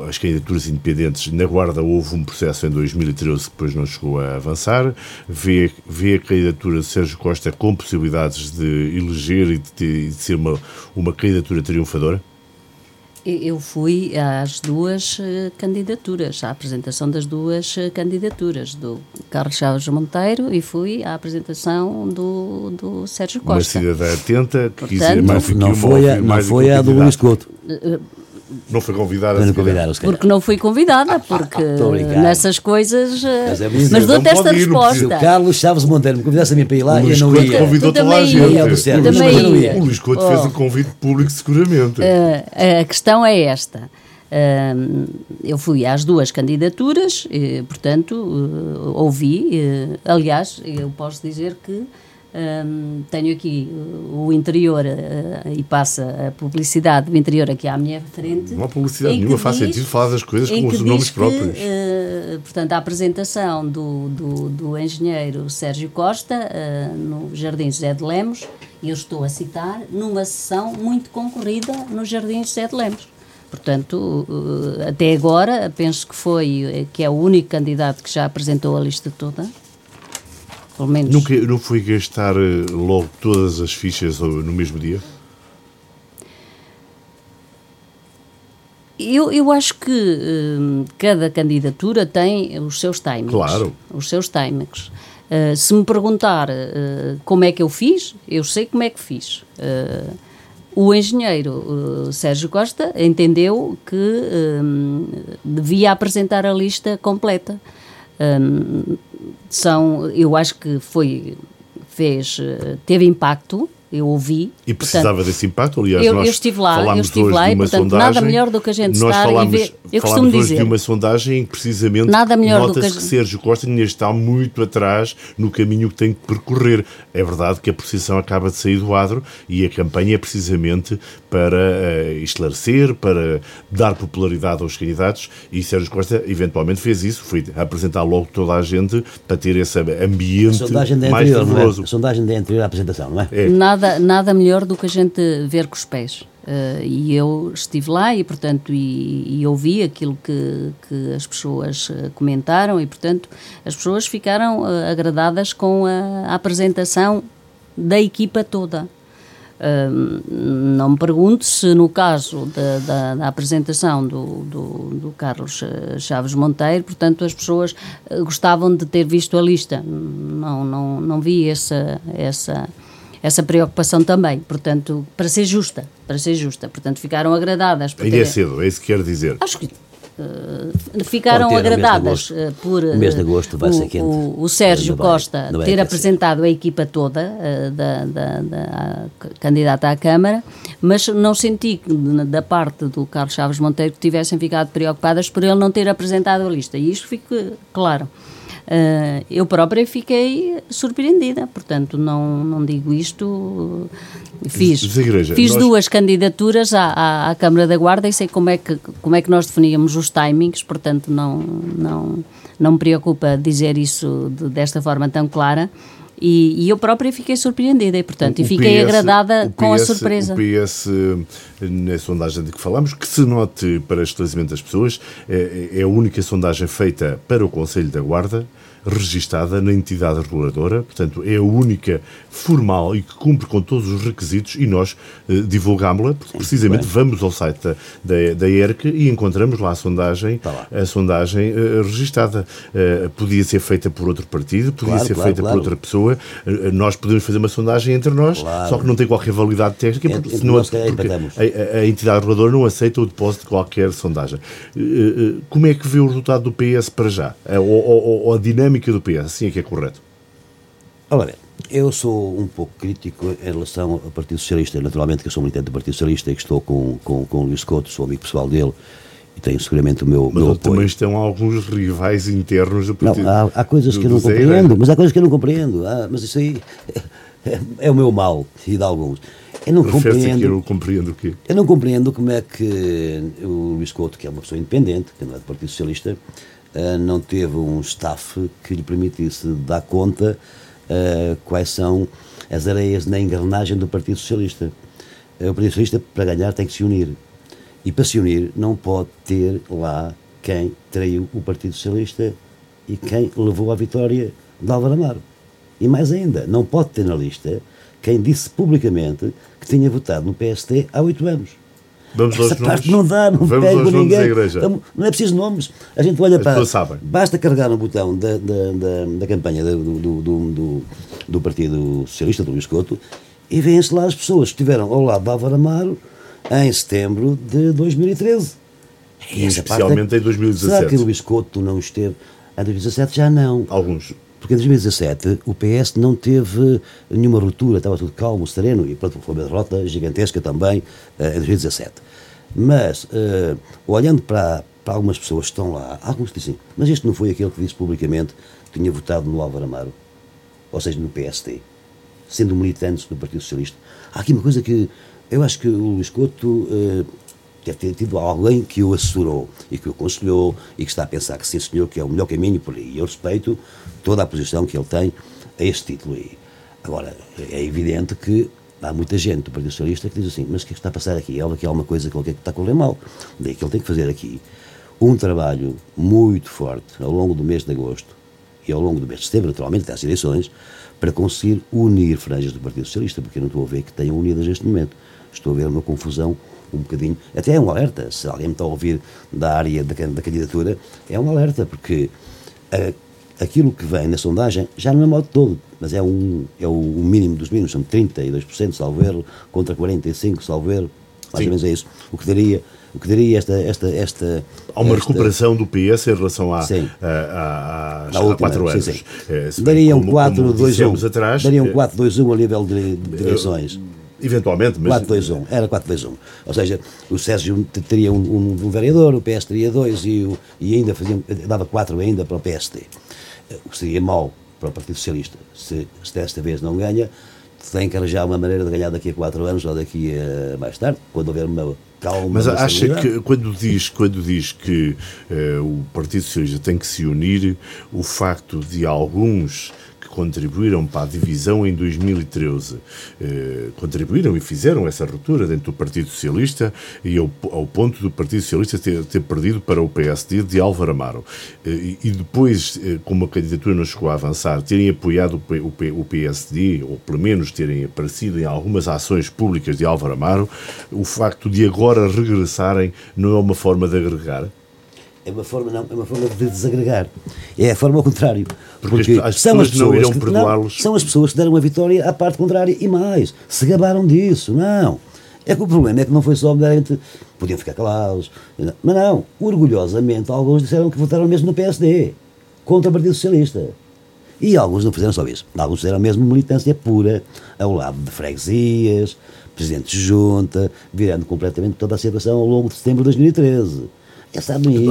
As candidaturas independentes, na Guarda houve um processo em 2013 que depois não chegou a avançar. Vê, vê a candidatura de Sérgio Costa com possibilidades de eleger e de, de ser uma, uma candidatura triunfadora? Eu fui às duas uh, candidaturas, à apresentação das duas uh, candidaturas, do Carlos Chaves Monteiro e fui à apresentação do, do Sérgio Costa. Uma cidadã atenta, que Portanto, quis mais não, não foi, a, não foi a do Luís Couto. Não foi convidada. Não convidaram, porque não fui convidada, porque nessas coisas. Mas, é mas dou-te esta resposta. o Carlos Chaves Monteiro me convidasse a mim para ir lá e eu não ia. convidou toda a gente. Ia. O Luís Couto fez um convite público, seguramente. Uh, a questão é esta. Uh, eu fui às duas candidaturas, e, portanto, uh, ouvi. aliás, eu posso dizer que um, tenho aqui o interior uh, e passa a publicidade do interior aqui à minha frente. Não há publicidade nenhuma, faz sentido falar das coisas com os nomes que, próprios. Uh, portanto, a apresentação do, do, do engenheiro Sérgio Costa uh, no Jardim José de Lemos, e eu estou a citar, numa sessão muito concorrida no Jardim José de Lemos. Portanto, até agora, penso que foi que é o único candidato que já apresentou a lista toda pelo menos. Nunca, não foi gastar eh, logo todas as fichas no mesmo dia? Eu, eu acho que uh, cada candidatura tem os seus timings. Claro. Os seus timings. Uh, se me perguntar uh, como é que eu fiz, eu sei como é que fiz. o engenheiro Sérgio Costa entendeu que devia apresentar a lista completa. Um, são, eu acho que foi, fez, teve impacto, eu ouvi. E precisava portanto, desse impacto, aliás, eu, nós eu estive lá, eu estive lá e, portanto, sondagem, nada melhor do que a gente estar falámos, e ver. Eu costumo dizer. de uma sondagem em que precisamente nada melhor nota-se que, a... que Sérgio Costa ainda está muito atrás no caminho que tem que percorrer. É verdade que a posição acaba de sair do adro e a campanha é precisamente para uh, esclarecer, para dar popularidade aos candidatos e Sérgio Costa eventualmente fez isso, foi apresentar logo toda a gente para ter esse ambiente mais anterior, fervoroso. É? A sondagem da anterior à apresentação, não é? é? Nada nada, nada melhor do que a gente ver com os pés. Uh, e eu estive lá e, portanto, e, e ouvi aquilo que, que as pessoas uh, comentaram e, portanto, as pessoas ficaram uh, agradadas com a, a, apresentação da equipa toda. não me pergunto se no caso da, da, da apresentação do, do, do, Carlos Chaves Monteiro, portanto, as pessoas gostavam de ter visto a lista. Não, não, não vi essa, essa, essa preocupação também, portanto, para ser justa, para ser justa, portanto, ficaram agradadas. Ainda é cedo, é isso que quer dizer. Acho que Uh, ficaram agradadas uh, por uh, mês de agosto vai ser quente. O, o Sérgio Costa ter apresentado a equipa toda da, da, da candidata à Câmara, mas não senti que da parte do Carlos Chaves Monteiro que tivessem ficado preocupadas por ele não ter apresentado a lista. E isto fica claro. Uh, eu própria fiquei surpreendida, portanto, não, não digo isto. Fiz, igreja, fiz nós... duas candidaturas à, à, à, Câmara da Guarda e sei como é, que, como é que nós definíamos os timings, portanto, não, não, não me preocupa dizer isso de, desta forma tão clara. E, e, eu própria fiquei surpreendida e, portanto, e fiquei PS, agradada PS, com a surpresa. O PS, na sondagem de que falamos, que se note para esclarecimento das pessoas, é, é a única sondagem feita para o Conselho da Guarda, registada na entidade reguladora, portanto, é a única formal e que cumpre com todos os requisitos e nós eh, divulgámos-la, porque precisamente bem. vamos ao site da, da, da ERC e encontramos lá a sondagem, tá a sondagem eh, registada. Eh, podia ser feita por outro partido, podia claro, ser claro, feita claro. por outra pessoa, eh, nós podemos fazer uma sondagem entre nós, só que não tem qualquer validade técnica, porque, senão, porque a, a, entidade reguladora não aceita o depósito de qualquer sondagem. Eh, eh, como é que vê o resultado do PS para já? Ou, ou, ou a dinâmica dinâmica do PS, assim é que é correto? Olha, eu sou um pouco crítico em relação ao Partido Socialista. Naturalmente que eu sou militante do Partido Socialista e que estou com, com, com o Luís Couto, sou amigo pessoal dele e tenho seguramente o meu, mas meu apoio. também estão alguns rivais internos do Partido. Não, há, há coisas que eu não compreendo, mas há coisas que eu não compreendo. Ah, mas isso aí é, é, o meu mal e de alguns. Eu não compreendo. Que eu compreendo o quê? Eu não compreendo como é que o Luís Couto, que é uma pessoa independente, que não é do Partido Socialista, não teve um staff que lhe permitisse dar conta uh, quais são as areias na engrenagem do Partido Socialista. Uh, o Partido Socialista, para ganhar, tem que se unir. E para se unir, não pode ter lá quem traiu o Partido Socialista e quem levou à vitória de Álvaro Amaro. E mais ainda, não pode ter na lista quem disse publicamente que tinha votado no PST há oito anos. Vamos Essa parte não dá, não Vamos pego ninguém. Então, não é preciso nomes. A gente olha As para. sabem. Basta carregar no botão da, da, da, da campanha do, do, do, do, do Partido Socialista, do Luís Couto, e vêem-se lá as pessoas que estiveram ao lado de Álvaro Amaro em setembro de 2013. E especialmente em 2017. Será que o Luís Couto não esteve? Em 2017 já não. Alguns. Porque em 2017 o PS não teve nenhuma ruptura, estava tudo calmo, sereno, e pronto, foi uma derrota gigantesca também uh, em 2017. Mas, uh, olhando para, para algumas pessoas que estão lá, alguns dizem, mas este não foi aquele que disse publicamente que tinha votado no Álvaro Amaro, ou seja, no PST, sendo militante do Partido Socialista. Há aqui uma coisa que eu acho que o Luís Couto uh, deve ter tido alguém que o assessorou e que o aconselhou e que está a pensar que sim, senhor, que é o melhor caminho por aí. Eu respeito toda a posição que ele tem a este título aí. Agora, é evidente que há muita gente do Partido Socialista que diz assim: mas o que é que está a passar aqui? Olha que há uma coisa que está a correr mal. Daí que ele tem que fazer aqui um trabalho muito forte ao longo do mês de agosto e ao longo do mês de setembro, naturalmente, até às eleições, para conseguir unir franjas do Partido Socialista, porque eu não estou a ver que tenham unidas neste momento. Estou a ver uma confusão um bocadinho. Até é um alerta, se alguém me está a ouvir da área da, da candidatura, é um alerta, porque a, aquilo que vem na sondagem já não é mal de todo, mas é, um, é o, mínimo dos mínimos, são 32%, salvo erro, contra 45%, salvo erro, mais Sim. ou menos é isso. O que daria, o que daria esta, esta, esta... Há uma esta- recuperação do PS em relação a, Sim. a, a, a, há última, quatro sim, anos. sim. É, se bem Daria um como- 4, como 2, 1. dissemos atrás, Daria um é, 4, 2, 1 a nível de, de eleições. Eventualmente, mas 4, 2, 1. Era 4, 2, 1. Ou seja, o Sérgio te- teria um, um- um vereador, o PS teria dois e, o- e ainda fazia, dava 4 ainda para o PST. Eh, O que seria mau para o Partido Socialista. Se, se desta vez não ganha, tem que arranjar uma maneira de ganhar daqui a 4 anos ou daqui a mais tarde, quando houver uma calma. Mas acha que quando diz, quando diz que eh, o Partido Socialista tem que se unir, o facto de alguns contribuíram para a divisão em 2013 eh, contribuíram e fizeram essa ruptura dentro do Partido Socialista e ao, ao ponto do Partido Socialista ter, ter perdido para o PSD de Álvaro Amaro Eh, e, depois, eh, como a candidatura não chegou a avançar, terem apoiado o, o o PSD ou pelo menos terem aparecido em algumas ações públicas de Álvaro Amaro, o facto de agora regressarem não é uma forma de agregar? É uma forma, não, é uma forma de desagregar. É a forma ao contrário. Porque as- as pessoas não irão perdoá-los. São as pessoas que deram a vitória à parte contrária e mais, se gabaram disso. Não. É que o problema é que não foi só meramente. Podiam ficar calados. Mas não. Orgulhosamente, alguns disseram que votaram mesmo no PSD, contra o Partido Socialista. E alguns não fizeram só isso. Alguns fizeram mesmo militância pura, ao lado de freguesias, presidentes de junta, virando completamente toda a situação ao longo de setembro de 2013.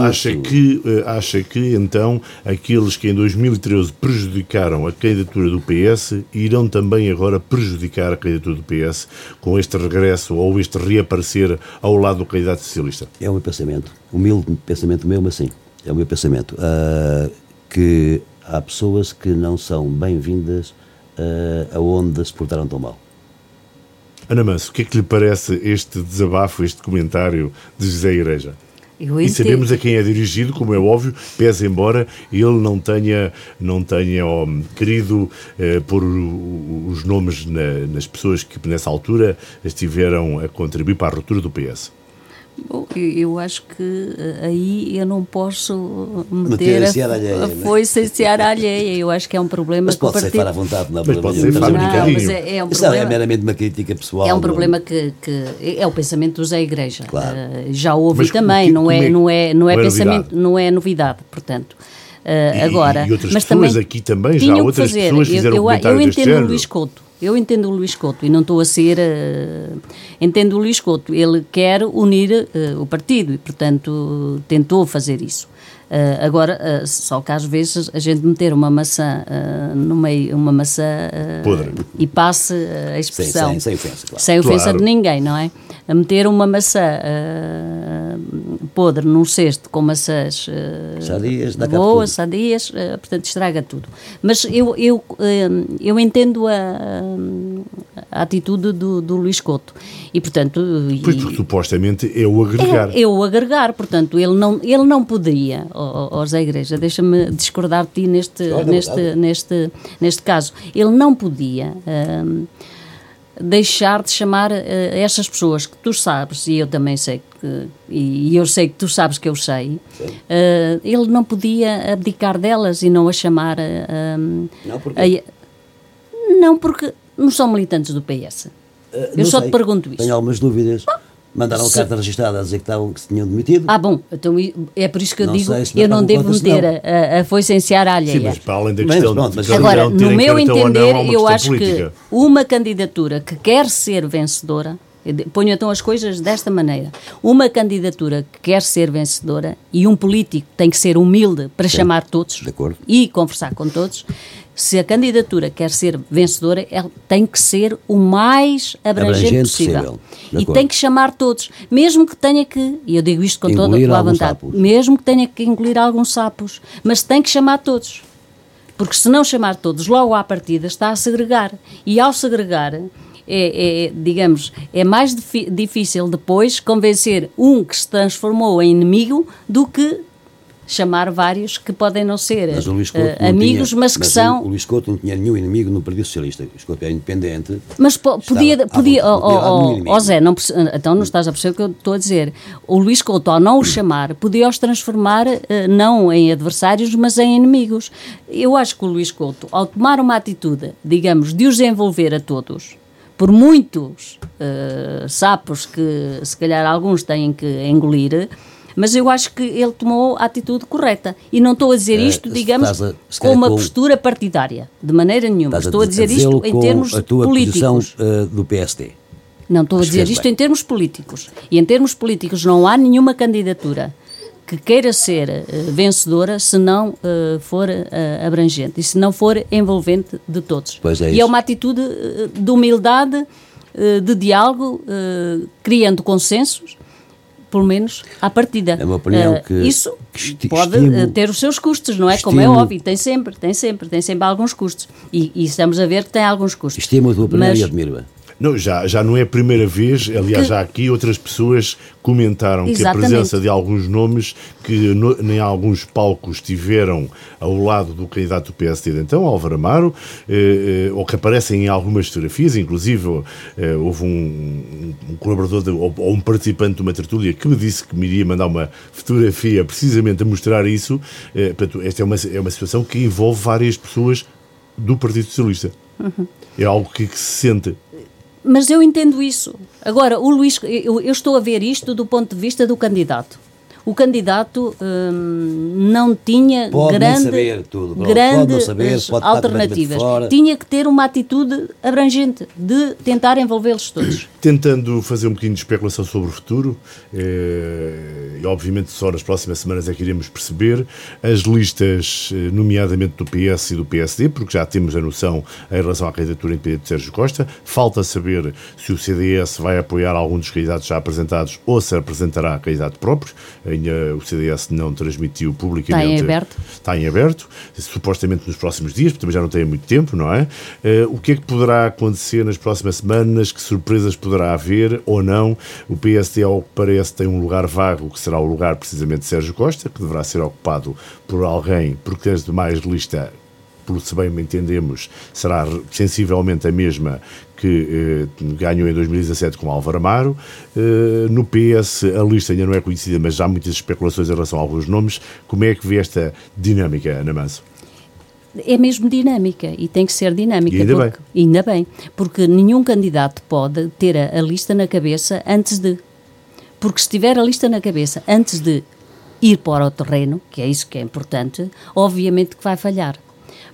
Acha que, eh, acha que então aqueles que em 2013 prejudicaram a candidatura do PS irão também agora prejudicar a candidatura do PS com este regresso ou este reaparecer ao lado do candidato socialista? É o meu pensamento, humilde pensamento meu, mas sim, é o meu pensamento. ah, que há pessoas que não são bem-vindas ah, aonde se portaram tão mal. Ana Manso, o que é que lhe parece este desabafo, este comentário de José Igreja? E sabemos a quem é dirigido, como é óbvio, pese embora ele não tenha, não tenha ó, querido eh, pôr os nomes na- nas pessoas que nessa altura estiveram a contribuir para a ruptura do PS. Bom, eu, acho que eh, aí eu não posso Meter meter a a, seara alheia, a né? foice em seara alheia. Eu acho que é um problema Mas pode partido... ceifar à vontade, não Mas problema pode um Não, mas é, é um é problema... meramente uma crítica pessoal. É um não- problema que, que é o pensamento do Zé Igreja. Claro. Eh, já ouvi Mas também, que- não é, é- não é, não é não é pensamento, novidade? não é novidade, portanto. E- agora, e outras mas pessoas também aqui também, já outras fazer. pessoas Eu- fizeram eu, eu deste entendo o. Luís Couto. Eu entendo o Luís Couto e não estou a ser. eh, entendo o Luís Couto. Ele quer unir eh, o partido e, portanto, tentou fazer isso. Eh, agora, eh, só que às vezes a gente meter uma maçã eh, no meio, uma maçã e passe a expressão sem, sem ofensa, claro. sem ofensa Claro. de ninguém, não é? A meter uma maçã ah, podre num cesto com maçãs uh, sadias, boas, sadias, uh, portanto estraga tudo. Mas eu, eu, uh, eu entendo a, a atitude do, do Luís Couto e portanto... Pois porque supostamente é o agregar. É, é, o agregar, portanto ele não, ele não poderia, ó oh, oh, Zé Igreja, deixa-me discordar de ti neste, neste, neste, neste caso, ele não podia deixar de chamar uh, estas pessoas que tu sabes, e eu também sei que, e eu sei que tu sabes que eu sei, uh, ele não podia abdicar delas e não a chamar. Uh, não, porque... não, porque não são militantes do PS. eu só sei. te pergunto isso. Tenho algumas dúvidas. Mandaram se... carta registrada a dizer que, estavam, que se tinham demitido. Ah, bom, então é por isso que eu não digo eu não devo meter a, a foice em Seara alheia. Sim, mas para além da questão mas, mas, de Agora, no meu entender, não, eu acho política. que uma candidatura que quer ser vencedora, ponho então as coisas desta maneira, uma candidatura que quer ser vencedora e um político tem que ser humilde para Sim, chamar todos e conversar com todos, se a candidatura quer ser vencedora, ela tem que ser o mais abrangente, abrangente possível. possível. E tem que chamar todos, mesmo que tenha que, e eu digo isto com toda a vontade, sapos. mesmo que tenha que engolir alguns sapos, mas tem que chamar todos. Porque se não chamar todos, logo à partida está a segregar. E ao segregar, é, é, digamos, é mais difícil depois convencer um que se transformou em inimigo do que chamar vários que podem não ser mas uh, amigos, tinha, mas que mas são. O, Luís Couto não tinha nenhum inimigo no Partido Socialista. O Luís Couto é independente. Mas po podia. podia oh, oh, oh, Zé, não, então não estás a perceber o que eu estou a dizer. O Luís Couto, ao não o chamar, podia os transformar uh, não em adversários, mas em inimigos. Eu acho que o Luís Couto, ao tomar uma atitude, digamos, de os envolver a todos, por muitos uh, sapos que se calhar alguns têm que engolir mas eu acho que ele tomou a atitude correta. E não estou a dizer é, isto, digamos, a, com uma com, postura partidária, de maneira nenhuma. Estou a dizer isto em termos a tua políticos. uh, do PSD. Não estou a dizer isto bem. em termos políticos. E em termos políticos não há nenhuma candidatura que queira ser uh, vencedora se não uh, for uh, abrangente e se não for envolvente de todos. É e é uma atitude de humildade, de diálogo, criando consensos pelo menos à partida. É uma opinião uh, que. Isso que pode estimo, eh, ter os seus custos, não é? Estimo, Como é óbvio, tem sempre, tem sempre, tem sempre alguns custos. E, e estamos a ver que tem alguns custos. Estimo a tua opinião Mas, e admiro-a. Não, já, já não é a primeira vez, aliás, que... já aqui outras pessoas comentaram Exatamente. que a presença de alguns nomes que no, em alguns palcos estiveram ao lado do candidato do PSD de então, Álvaro Amaro, eh, eh, ou que aparecem em algumas fotografias, inclusive eh, houve um, um colaborador de, ou, ou, um participante de uma tertúlia que me disse que me iria mandar uma fotografia precisamente a mostrar isso. Eh, portanto, esta é uma, é uma situação que envolve várias pessoas do Partido Socialista. Uhum. É algo que, que se sente mas eu entendo isso. Agora, o Luís, eu, eu, estou a ver isto do ponto de vista do candidato. O candidato hum, não tinha pode grande, saber tudo, grandes saber, alternativas. Tinha que ter uma atitude abrangente de tentar envolvê-los todos. Tentando fazer um bocadinho de especulação sobre o futuro, eh, e obviamente só nas próximas semanas é que iremos perceber as listas, eh, nomeadamente do PS e do PSD, porque já temos a noção em relação à candidatura independente de Sérgio Costa. Falta saber se o CDS vai apoiar algum dos candidatos já apresentados ou se apresentará candidato próprio. Ainda o CDS não transmitiu publicamente. Está em aberto. Está em aberto, supostamente nos próximos dias, porque também já não tem muito tempo, não é? Eh, o que é que poderá acontecer nas próximas semanas? Que surpresas poderá haver ou não. O PSD, ao que parece, tem um lugar vago, que será o lugar precisamente de Sérgio Costa, que deverá ser ocupado por alguém, porque as demais lista por se bem me entendemos, será sensivelmente a mesma que eh, ganhou em 2017 com Álvaro Amaro. Eh, no PS, a lista ainda não é conhecida, mas já há muitas especulações em relação a alguns nomes. Como é que vê esta dinâmica, Ana Manso? é mesmo dinâmica e tem que ser dinâmica. E ainda porque, bem. Ainda bem, porque nenhum candidato pode ter a, a, lista na cabeça antes de. Porque se tiver a lista na cabeça antes de ir para o terreno, que é isso que é importante, obviamente que vai falhar.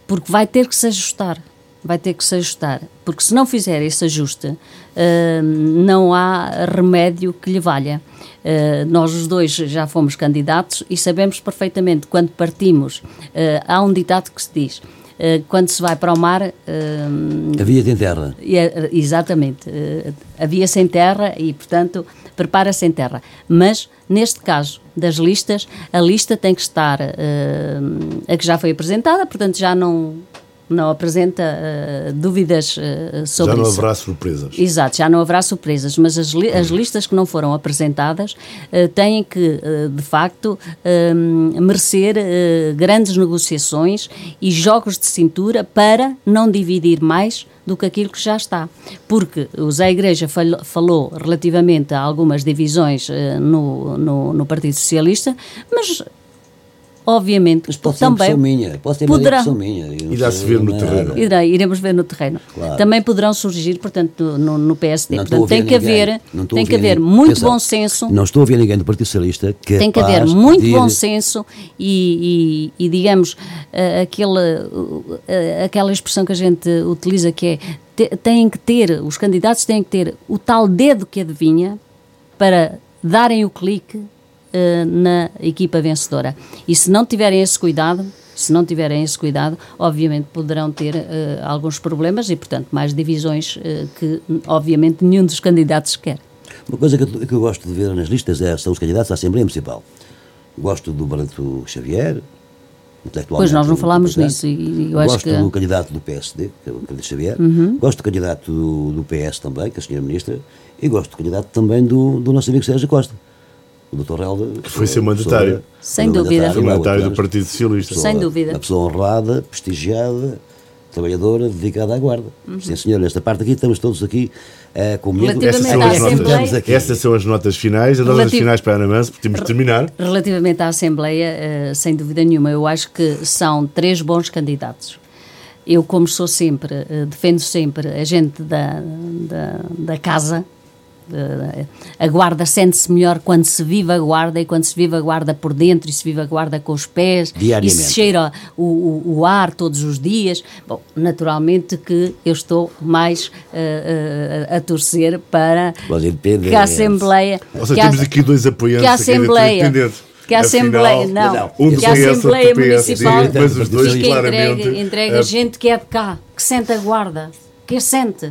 Porque vai ter que se ajustar. Vai ter que se ajustar. Porque se não fizer esse ajuste, uh, não há remédio que lhe valha. Uh, nós os dois já fomos candidatos e sabemos perfeitamente quando partimos. Uh, há um ditado que se diz: quando se vai para o mar. Havia sem terra. É, exatamente. Havia sem terra e, portanto, prepara-se em terra. Mas, neste caso das listas, a lista tem que estar. a que já foi apresentada, portanto, já não não apresenta uh, dúvidas uh, sobre isso. Já não isso. haverá surpresas. Exato, já não haverá surpresas, mas as, li as listas que não foram apresentadas uh, têm que, de facto, merecer grandes negociações e jogos de cintura para não dividir mais do que aquilo que já está. Porque o Zé Igreja falou relativamente a algumas divisões no, no, no Partido Socialista, mas obviamente Mas pode também minha, pode ter poderá, minha. E dá-se ver no terreno. Irá, iremos ver no terreno. Claro. Também poderão surgir, portanto, no, no PSD. Não portanto, tem que haver, tem que haver muito bom senso. Não estou a ver ninguém do Partido Socialista que Tem que haver muito pedir... bom senso e, e, e digamos, uh, aquele, uh, aquela expressão que a gente utiliza que é têm que ter, os candidatos têm que ter o tal dedo que adivinha para darem o clique uh, na equipa vencedora. E se não tiverem esse cuidado, se não tiverem esse cuidado, obviamente poderão ter uh, alguns problemas e, portanto, mais divisões uh, que, obviamente, nenhum dos candidatos quer. Uma coisa que eu, que eu gosto de ver nas listas é, são os candidatos à Assembleia Municipal. Gosto do Barreto Xavier, Pois nós não falámos nisso. E eu Gosto que... do candidato do PSD, que é o Barreto Xavier. Uhum. Gosto do candidato do, do, PS também, que é a senhora Ministra. E gosto do candidato também do, do nosso amigo Sérgio Costa o Dr. Relda. Que foi ser mandatário. Sem dúvida. Foi mandatário do Partido Socialista. Sem dúvida. Uma pessoa honrada, prestigiada, trabalhadora, dedicada à guarda. Uhum. Sim, senhor, nesta parte aqui estamos todos aqui uh, com medo. Essas são, as notas, aqui. Essas são as notas finais, as Relativ... notas finais para a Ana Manso, porque temos de terminar. Relativamente à Assembleia, uh, sem dúvida nenhuma, eu acho que são três bons candidatos. Eu, como sou sempre, uh, defendo sempre a gente da, da, da casa, a guarda sente-se melhor quando se vive a guarda e quando se vive a guarda por dentro e se vive a guarda com os pés e se cheira o, o, o ar todos os dias. Bom, naturalmente que eu estou mais uh, uh, a torcer para que a Assembleia. Ou seja, temos aqui dois apoiantes que a Assembleia. Que a Assembleia, não, não, um que a Assembleia Municipal mas os dois, que entregue, entregue gente que é de cá, que sente a guarda, que sente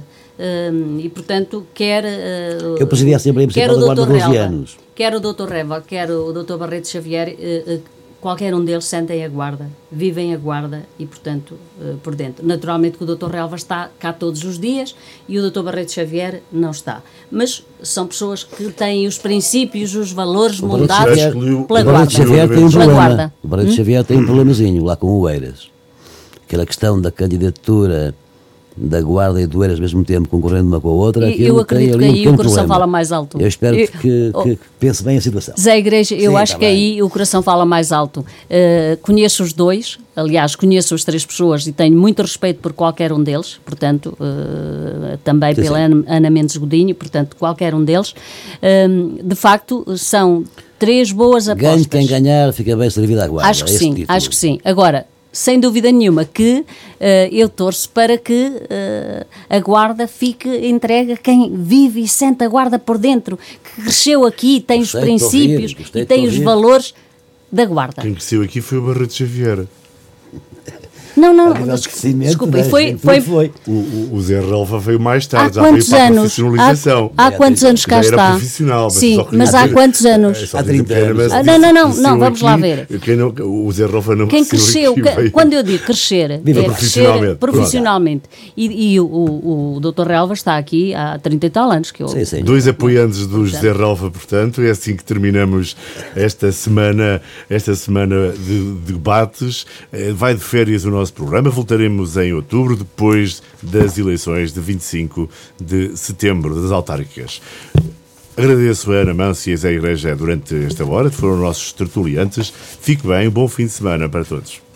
e, portanto, quer. Uh, eu presidi a Assembleia Municipal da Guarda 12 anos. Quer o Dr. Reva, quer o Dr. Barreto Xavier, uh, qualquer um deles sentem a guarda, vivem a guarda e, portanto, uh, por dentro. Naturalmente que o Dr. Relva está cá todos os dias e o Dr. Barreto Xavier não está. Mas são pessoas que têm os princípios, os valores o moldados Xavier, pela guarda. Xavier tem um problema. O Barreto hum? Xavier tem um problemazinho lá com o Eiras. Aquela questão da candidatura da Guarda e do Eiras ao mesmo tempo, concorrendo uma com a outra. Eu acredito que aí um o coração problema. fala mais alto. Eu espero eu, que, oh, que, pense bem a situação. Zé Igreja, eu Sim, acho tá que bem. aí o coração fala mais alto. Uh, conheço os dois, aliás, conheço as três pessoas e tenho muito respeito por qualquer um deles, portanto, uh, também Sim, pela Ana, Ana Mendes Godinho, portanto, qualquer um deles. Uh, de facto, são três boas apostas. Ganhe quem ganhar, fica bem servido à guarda. Acho que sim, título. acho que sim. Agora, sem dúvida nenhuma que uh, eu torço para que uh, a guarda fique entregue a quem vive e sente a guarda por dentro, que cresceu aqui, tem gostei os princípios ouvir, e tem os valores da guarda. Quem cresceu aqui foi o Barreto Xavier. Não, não, desculpe, foi, foi, foi. O, o Zé Relva veio mais tarde, já veio para a profissionalização. Há, há quantos anos cá já está? Era profissional, mas Sim, mas há quantos anos? Há 30 anos. Ah, não, não, não, não, vamos lá ver. Quem não, o Zé Relva não Quem cresceu, quando eu digo crescer, é profissionalmente. Crescer profissionalmente. E, e o, o, o Dr. Relva está aqui há 30 e tal anos. Que eu, sim, sim. Dois apoiantes do José Relva, portanto, é assim que terminamos esta semana, esta semana de debates. Eh, vai de férias o nosso programa, voltaremos em outubro, depois das eleições de 25 de setembro, das autárquicas. Agradeço a Ana Mância e a Igreja durante esta hora, foram nossos tertuliantes. Fique bem, um bom fim de semana para todos.